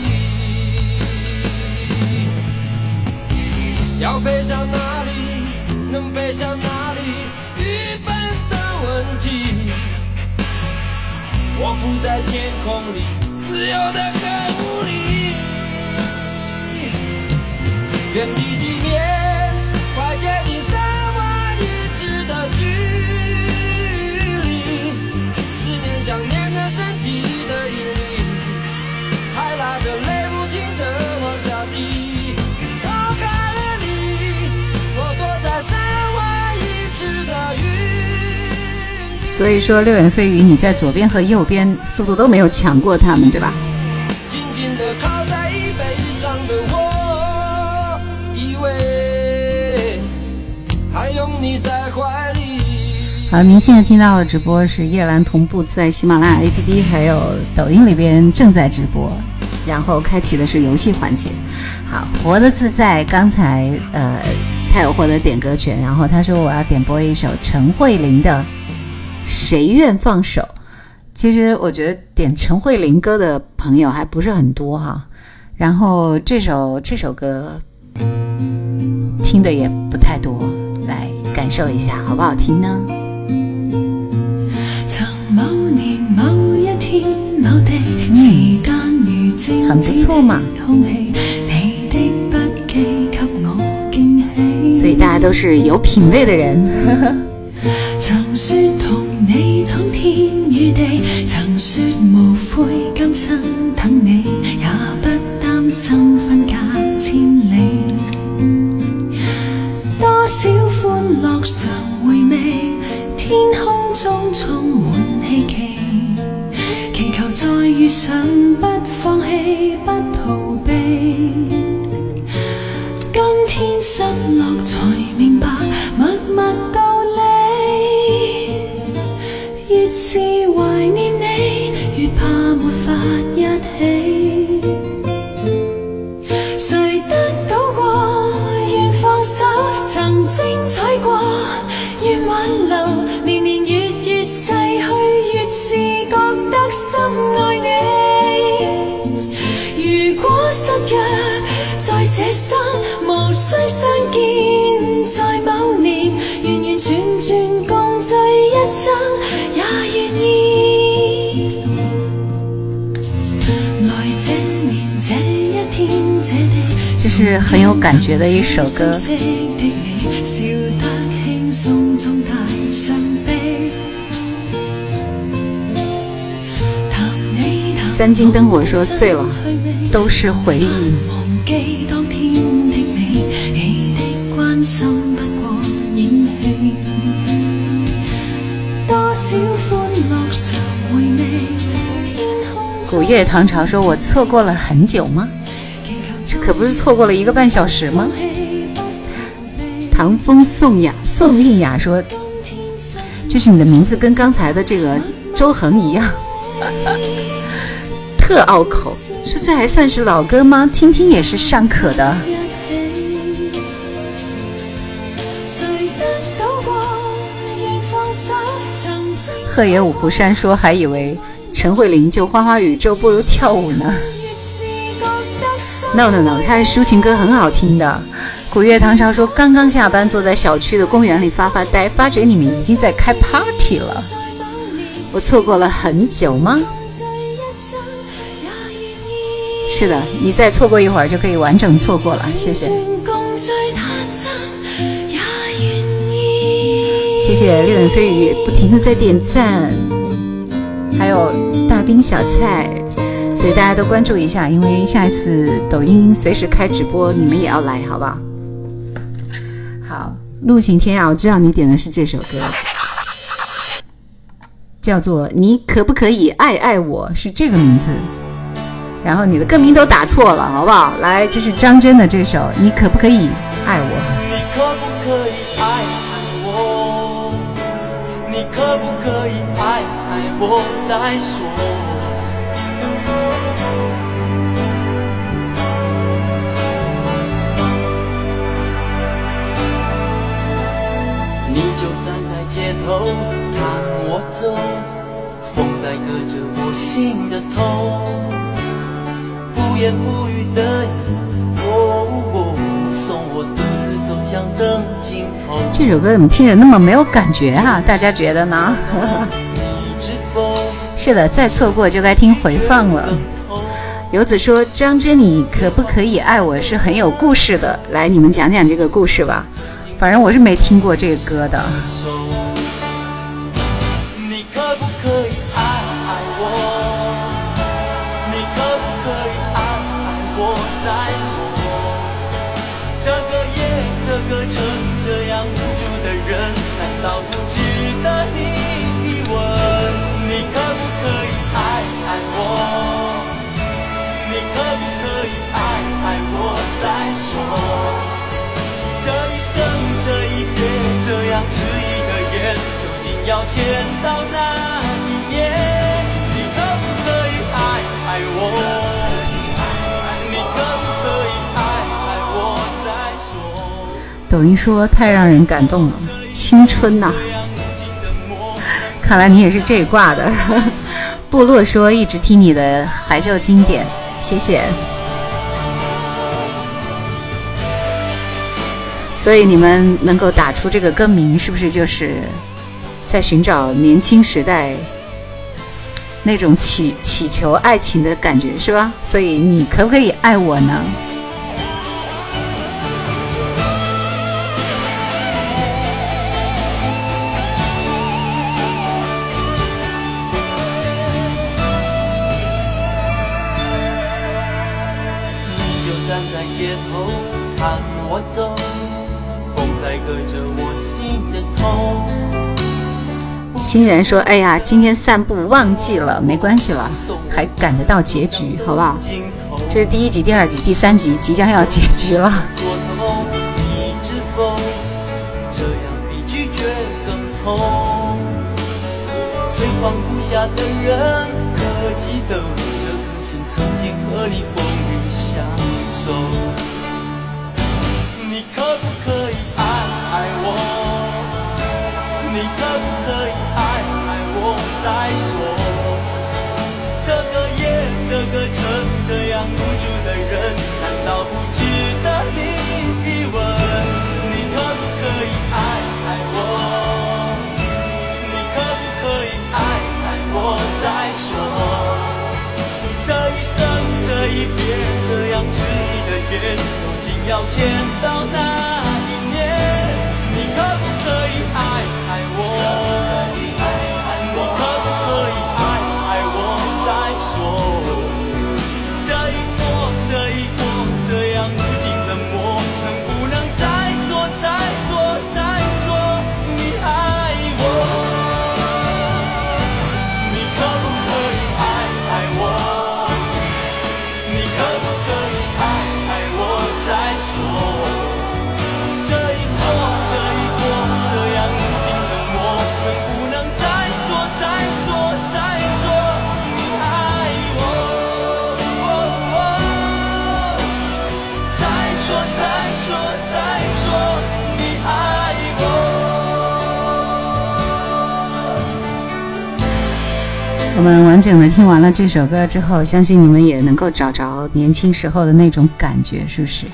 要飞向哪里？能飞向哪里？痕迹，我浮在天空里，自由的很无力。远离地，所以说，六眼飞鱼，你在左边和右边速度都没有抢过他们，对吧？好，您现在听到的直播是叶兰同步在喜马拉雅 APP 还有抖音里边正在直播，然后开启的是游戏环节。好，活得自在，刚才呃他有获得点歌权，然后他说我要点播一首陈慧琳的。谁愿放手？其实我觉得点陈慧琳歌的朋友还不是很多哈。然后这首这首歌听的也不太多，来感受一下好不好听呢？很不错嘛。所以大家都是有品味的人。你闯天与地，曾说无悔今生等你，也不担心分隔千里。多少欢乐常回味，天空中充满希冀，祈求再遇上，不放弃，不逃避。今天失落才是很有感觉的一首歌。三金灯火说醉了，都是回忆。古月唐朝说：“我错过了很久吗？可不是错过了一个半小时吗？”唐风宋雅宋韵雅说：“就是你的名字跟刚才的这个周恒一样，特拗口。说这还算是老歌吗？听听也是尚可的。”鹤野五湖山说：“还以为陈慧琳就花花宇宙不如跳舞呢。”No No No，他的抒情歌很好听的。古月唐朝说：“刚刚下班，坐在小区的公园里发发呆，发觉你们已经在开 party 了。我错过了很久吗？”是的，你再错过一会儿就可以完整错过了。谢谢，谢谢六眼飞鱼不停的在点赞，还有大兵小菜，所以大家都关注一下，因为下一次抖音随时开直播，你们也要来，好不好？好，陆行天涯，我知道你点的是这首歌，叫做《你可不可以爱爱我》，是这个名字。然后你的歌名都打错了，好不好？来，这是张真的这首《你可不可以爱我》。你可不可以爱爱我？你可不可以爱爱我再说？看我走，风在隔着我心的头，不言不语的送我独自走向灯尽头。这首歌怎么听着那么没有感觉啊？大家觉得呢？是的，再错过就该听回放了。游子说：“张真，你可不可以爱我？是很有故事的。来，你们讲讲这个故事吧。反正我是没听过这个歌的。竟要牵到哪一年？你可不可以爱爱我？你可不可以爱爱我再说？抖音说太让人感动了，青春呐、看来你也是这挂的。部落说一直听你的还叫经典，谢谢。所以你们能够打出这个歌名，是不是就是在寻找年轻时代那种祈祈求爱情的感觉，是吧？所以你可不可以爱我呢？欣然说：“哎呀，今天散步忘记了，没关系了，还赶得到结局，好不好？这是第一集、第二集、第三集，即将要结局了。过头，你知否？这样比拒绝更痛。最放不下的人，可记得这颗心曾经和你风雨相守？再说？这个夜，这个城，这样无助的人，难道不值得你一吻？你可不可以爱爱我？你可不可以爱爱我再说？这一生，这一别，这样迟疑的眼，究竟要牵到哪我们完整的听完了这首歌之后，相信你们也能够找着年轻时候的那种感觉，是不是？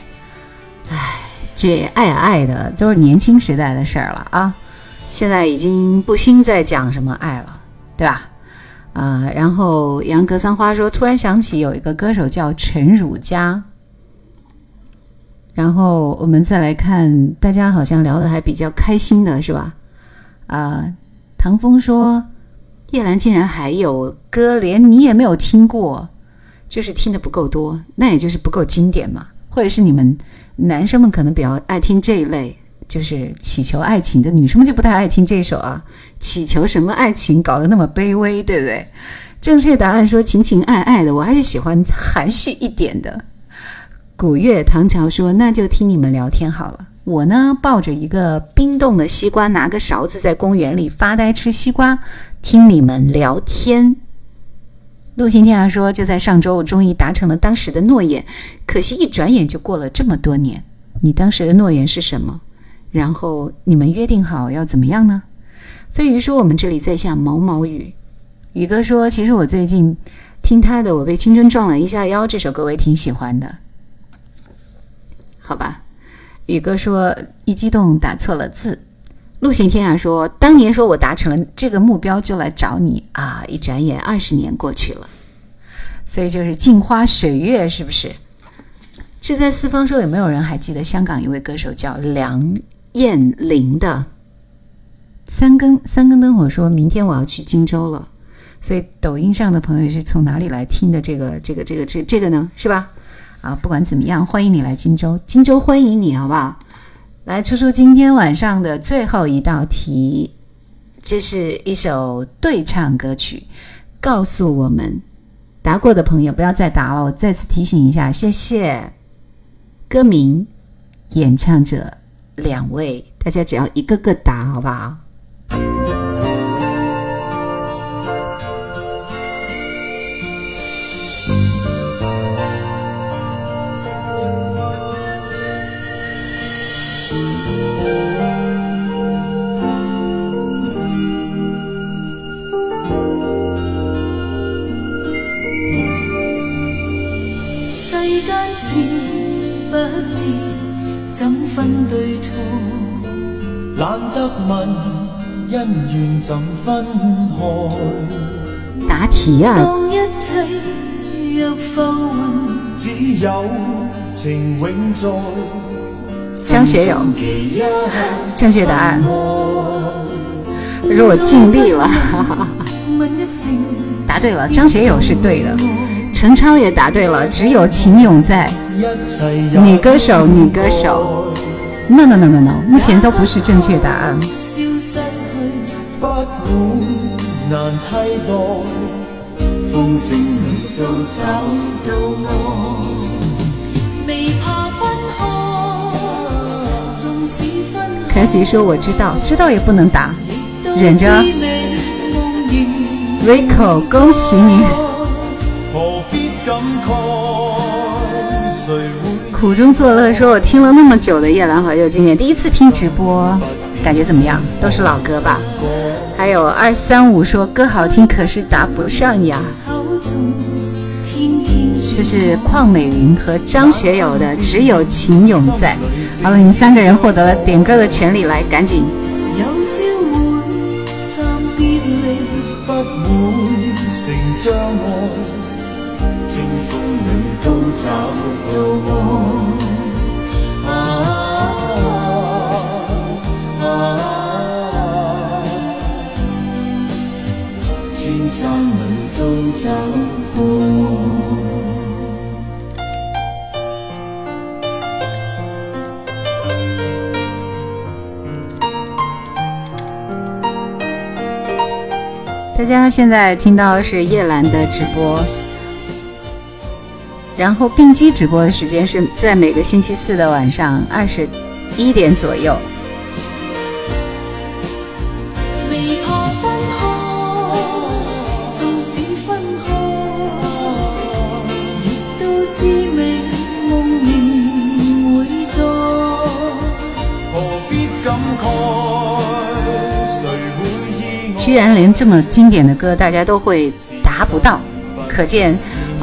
唉，这爱爱的都是年轻时代的事儿了啊，现在已经不兴再讲什么爱了，对吧？啊，然后杨格桑花说，突然想起有一个歌手叫陈汝佳。然后我们再来看，大家好像聊的还比较开心的是吧？啊，唐风说。叶兰竟然还有歌，连你也没有听过，就是听的不够多，那也就是不够经典嘛。或者是你们男生们可能比较爱听这一类，就是祈求爱情的，女生们就不太爱听这首啊。祈求什么爱情，搞得那么卑微，对不对？正确答案说情情爱爱的，我还是喜欢含蓄一点的。古月唐朝说，那就听你们聊天好了。我呢，抱着一个冰冻的西瓜，拿个勺子在公园里发呆吃西瓜，听你们聊天。陆行天涯说，就在上周，我终于达成了当时的诺言，可惜一转眼就过了这么多年。你当时的诺言是什么？然后你们约定好要怎么样呢？飞鱼说，我们这里在下毛毛雨。宇哥说，其实我最近听他的《我被青春撞了一下腰》这首歌，我也挺喜欢的。好吧。宇哥说：“一激动打错了字。”陆行天涯说：“当年说我达成了这个目标就来找你啊！一转眼二十年过去了，所以就是镜花水月，是不是？”志在四方说：“有没有人还记得香港一位歌手叫梁艳玲的？”三更三更灯火说：“明天我要去荆州了。”所以抖音上的朋友是从哪里来听的这个这个这个这这个呢？是吧？啊，不管怎么样，欢迎你来荆州，荆州欢迎你，好不好？来出出今天晚上的最后一道题，这是一首对唱歌曲，告诉我们答过的朋友不要再答了，我再次提醒一下，谢谢。歌名、演唱者两位，大家只要一个个答，好不好？怎分对错？懒得问恩怨怎分开。答题啊！当一切若浮云，只有情永在。张学友，正确答案。可是我尽力了，答对了，张学友是对的。陈超也答对了，只有秦勇在。女歌手，女歌手，no no no no no，目前都不是正确答案。凯西说我知道，知道也不能答，忍着。Rico，恭喜你。苦中作乐说：“我听了那么久的夜郎怀旧今年，第一次听直播，感觉怎么样？都是老歌吧？还有二三五说歌好听，可是答不上呀。这是邝美云和张学友的《只有情永在》。好了，你们三个人获得了点歌的权利，来，赶紧。”找到我，啊啊千山里都找到我。大家现在听到的是叶兰的直播。然后并机直播的时间是在每个星期四的晚上二十一点左右。居然连这么经典的歌大家都会达不到，可见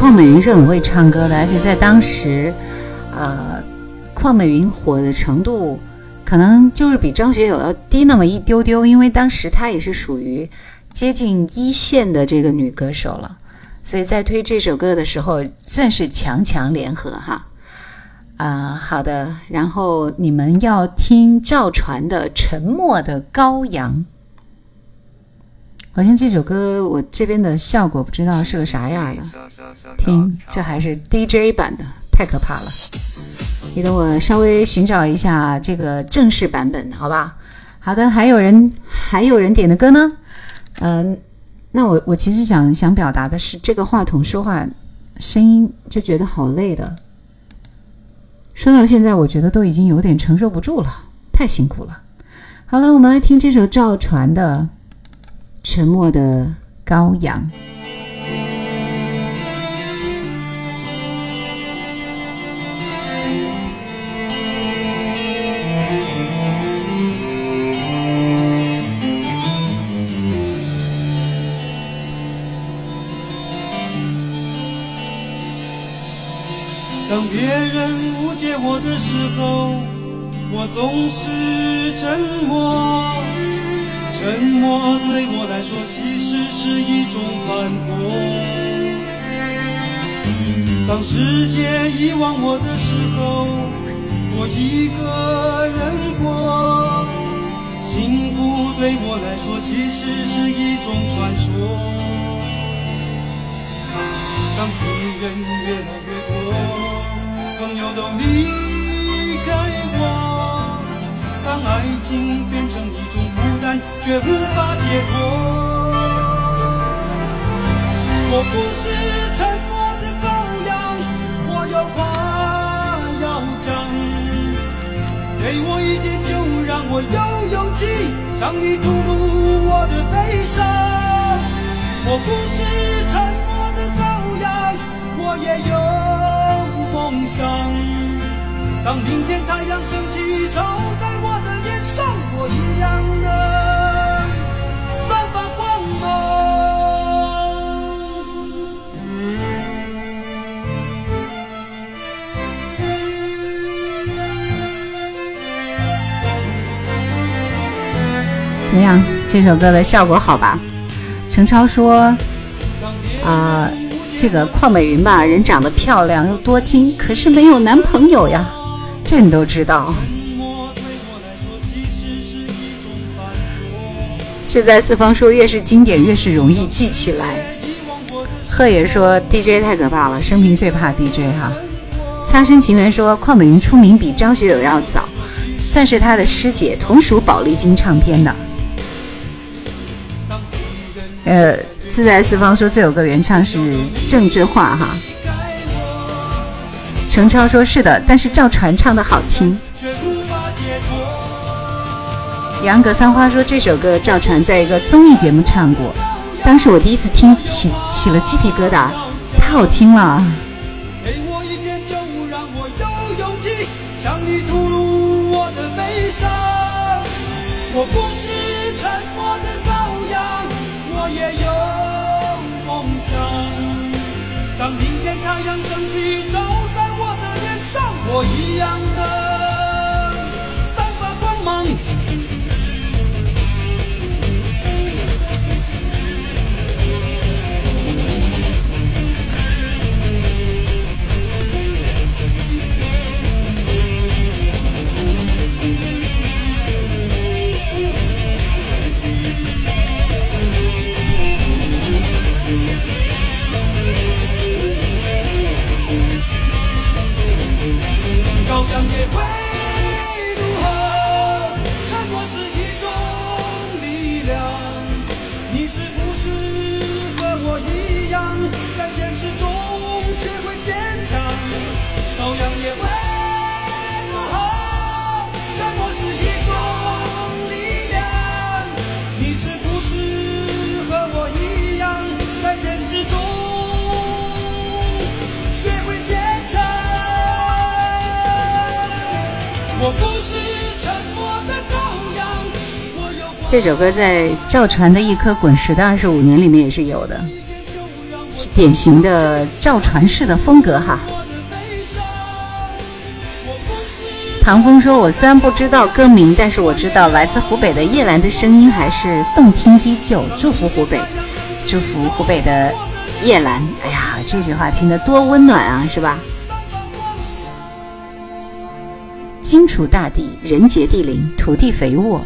邝美云是很会唱歌的，而且在当时，呃，邝美云火的程度。可能就是比张学友要低那么一丢丢，因为当时她也是属于接近一线的这个女歌手了，所以在推这首歌的时候算是强强联合哈。啊，好的，然后你们要听赵传的《沉默的羔羊》，好像这首歌我这边的效果不知道是个啥样的，听这还是 DJ 版的，太可怕了。你等我稍微寻找一下这个正式版本，好吧？好的，还有人还有人点的歌呢？嗯，那我我其实想想表达的是，这个话筒说话声音就觉得好累的。说到现在，我觉得都已经有点承受不住了，太辛苦了。好了，我们来听这首赵传的《沉默的羔羊》。当别人误解我的时候，我总是沉默。沉默对我来说其实是一种反驳。当世界遗忘我的时候，我一个人过。幸福对我来说其实是一种传说。当敌人越来越多。朋友都离开我，当爱情变成一种负担，却无法解脱。我不是沉默的羔羊，我有话要讲。给我一点酒，让我有勇气向你吐露我的悲伤。我不是沉默的羔羊，我也有。梦想。当明天太阳升起，照在我的脸上，我一样的散发光芒。怎么样？这首歌的效果好吧？陈超说：“啊。”这个邝美云吧，人长得漂亮又多金，可是没有男朋友呀，这你都知道。志在四方说，越是经典越是容易记起来。贺爷说，DJ 太可怕了，生平最怕 DJ 哈。擦身情缘说，邝美云出名比张学友要早，算是他的师姐，同属宝丽金唱片的。呃。自在四方说这首歌原唱是郑智化哈，程超说是的，但是赵传唱的好听。杨格三花说这首歌赵传在一个综艺节目唱过，当时我第一次听起起了鸡皮疙瘩，太好听了。我不是沉默的羔羊，我也有。当明天太阳升起，我一样也这首歌在赵传的《一颗滚石的二十五年》里面也是有的，典型的赵传式的风格哈。唐风说：“我虽然不知道歌名，但是我知道来自湖北的叶兰的声音还是动听依旧。祝福湖北，祝福湖北的叶兰。哎呀，这句话听得多温暖啊，是吧？荆楚大地，人杰地灵，土地肥沃。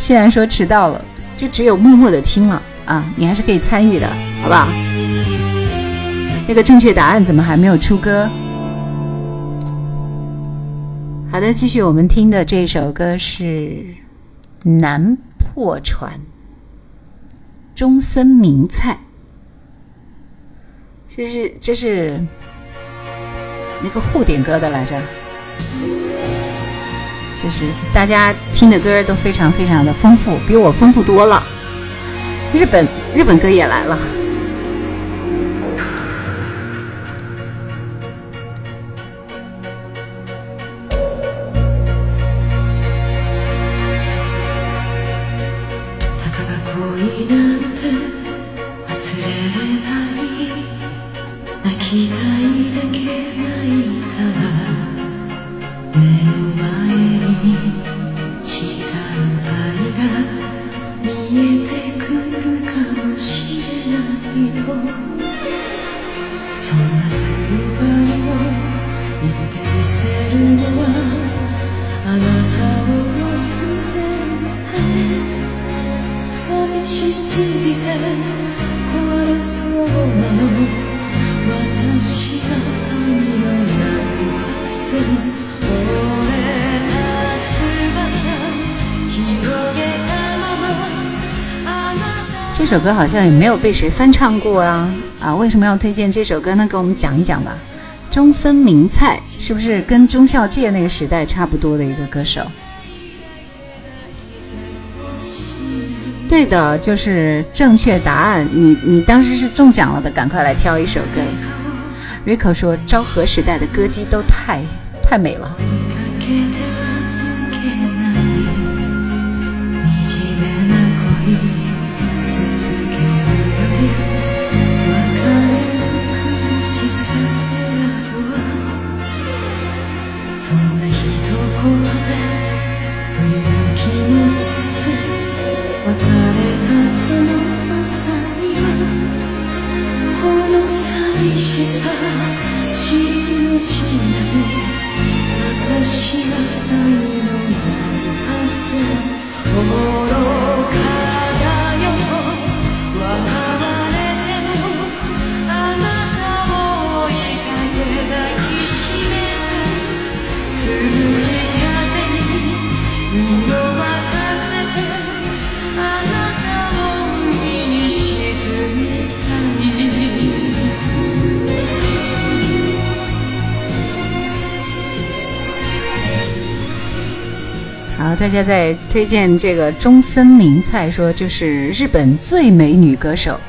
欣然说迟到了，就只有默默的听了啊，你还是可以参与的，好不好？那个正确答案怎么还没有出歌？”好的，继续我们听的这首歌是《南破船》，中森明菜。这是这是那个互点歌的来着，就是大家听的歌都非常非常的丰富，比我丰富多了。日本日本歌也来了。好像也没有被谁翻唱过啊啊！为什么要推荐这首歌呢？给我们讲一讲吧。中森明菜是不是跟中孝介那个时代差不多的一个歌手？对的，就是正确答案。你你当时是中奖了的，赶快来挑一首歌。Rico 说，昭和时代的歌姬都太太美了。大家在推荐这个中森明菜，说就是日本最美女歌手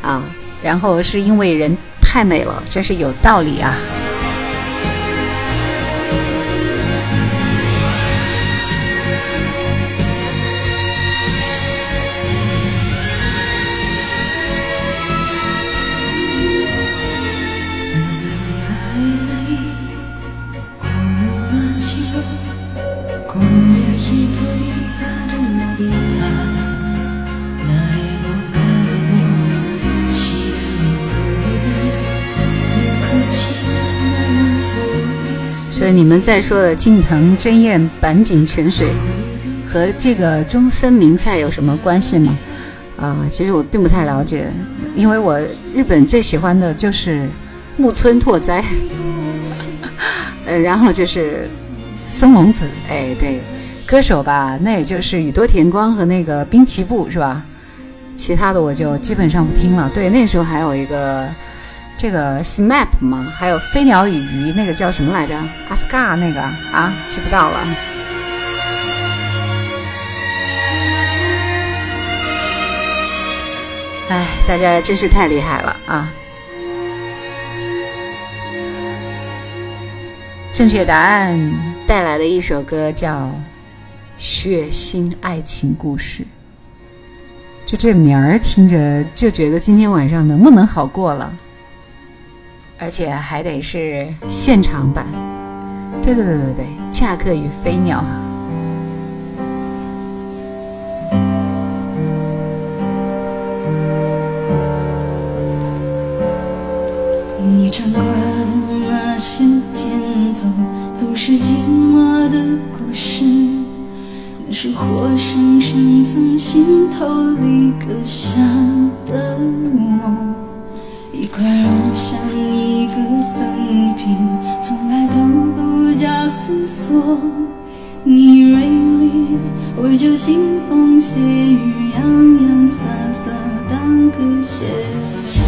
啊，然后是因为人太美了，真是有道理啊。你们在说的近藤真彦、坂井泉水和这个中森明菜有什么关系吗？啊，其实我并不太了解，因为我日本最喜欢的就是木村拓哉，呃，然后就是松隆子，哎，对，歌手吧，那也就是宇多田光和那个滨崎步是吧？其他的我就基本上不听了。对，那时候还有一个这个 SMAP 嘛，还有飞鸟与鱼，那个叫什么来着？阿斯卡那个啊，记不到了。哎，大家真是太厉害了啊！正确答案带来的一首歌叫《血腥爱情故事》，就这名儿听着就觉得今天晚上能不能好过了，而且还得是现场版。对对对对对，恰克与飞鸟。你唱过的那些天头，都是寂寞的故事，那是活生生从心头里割下的梦。一块肉像一个赠品，从来都不假思索。你锐利，我就腥风血雨，洋洋洒洒当个写手。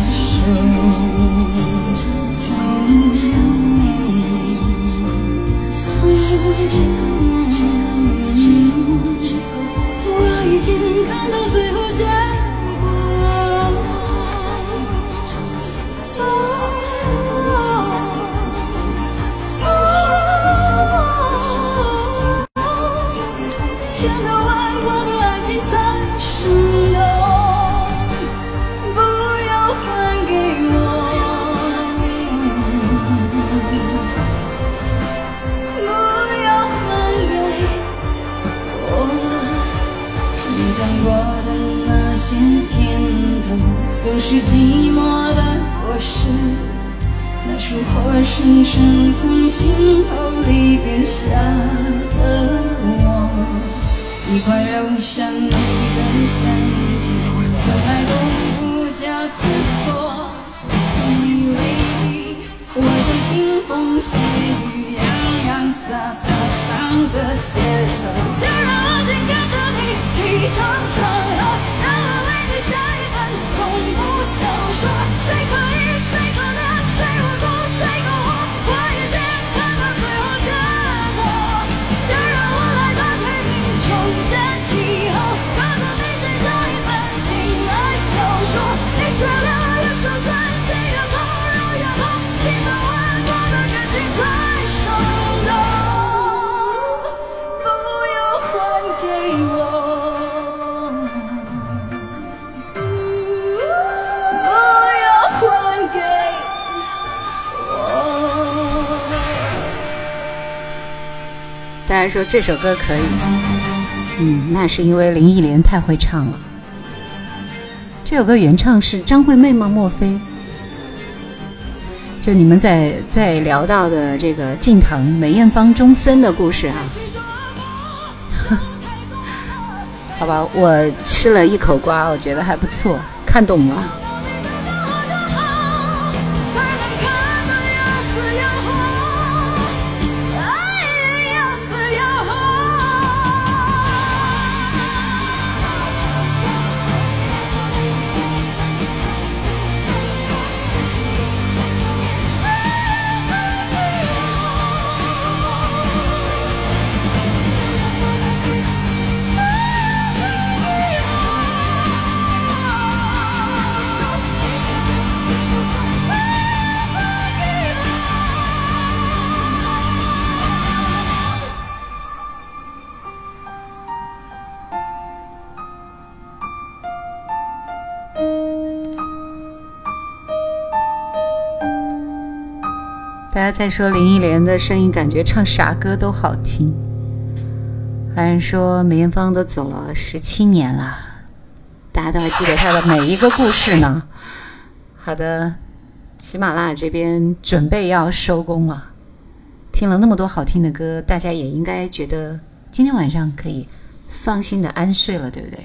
都是寂寞的果实。那束活生生从心头里割下的我，一块肉像一个残片，从来都不假思索。你为你，我就腥风血雨，洋洋洒洒当个写手。就让我紧跟着你起承转大家说这首歌可以，嗯，那是因为林忆莲太会唱了。这首歌原唱是张惠妹吗？莫非？就你们在在聊到的这个近藤梅艳芳、中森的故事啊？好吧，我吃了一口瓜，我觉得还不错，看懂了。再说林忆莲的声音，感觉唱啥歌都好听。还是说梅艳芳都走了十七年了，大家都还记得她的每一个故事呢。好的，喜马拉雅这边准备要收工了。听了那么多好听的歌，大家也应该觉得今天晚上可以放心的安睡了，对不对？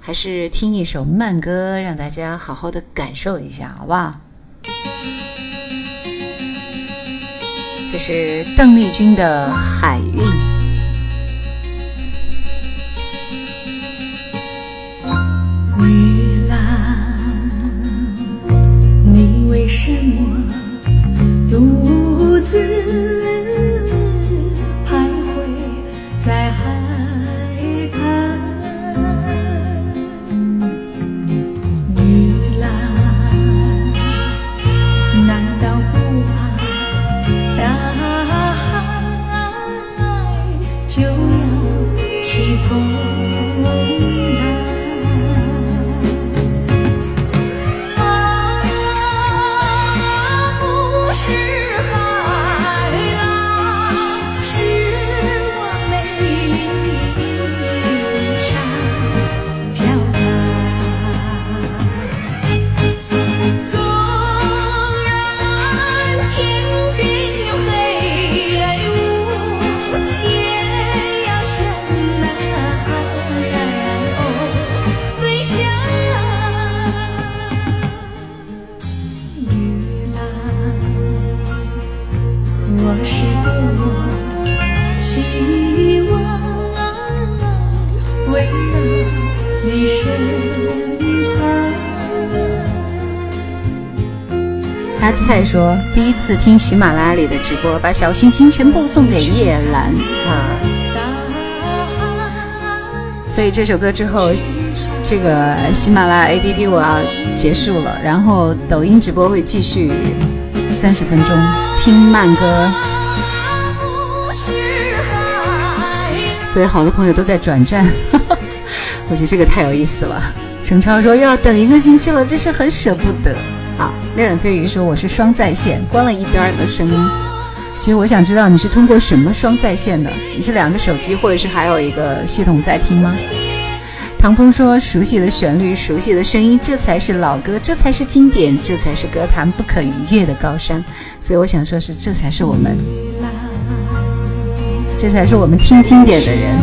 还是听一首慢歌，让大家好好的感受一下，好不好？这是邓丽君的《海韵》。玉兰，你为什么独自？阿菜说第一次听喜马拉雅里的直播，把小心心全部送给叶兰。啊！所以这首歌之后，这个喜马拉雅 APP 我要结束了，然后抖音直播会继续三十分钟听慢歌，所以好多朋友都在转战，我觉得这个太有意思了。程超说又要等一个星期了，真是很舍不得。恋恋飞鱼说：“我是双在线，关了一边的声音。其实我想知道你是通过什么双在线的？你是两个手机，或者是还有一个系统在听吗？”唐风说：“熟悉的旋律，熟悉的声音，这才是老歌，这才是经典，这才是歌坛不可逾越的高山。”所以我想说，是这才是我们，这才是我们听经典的人。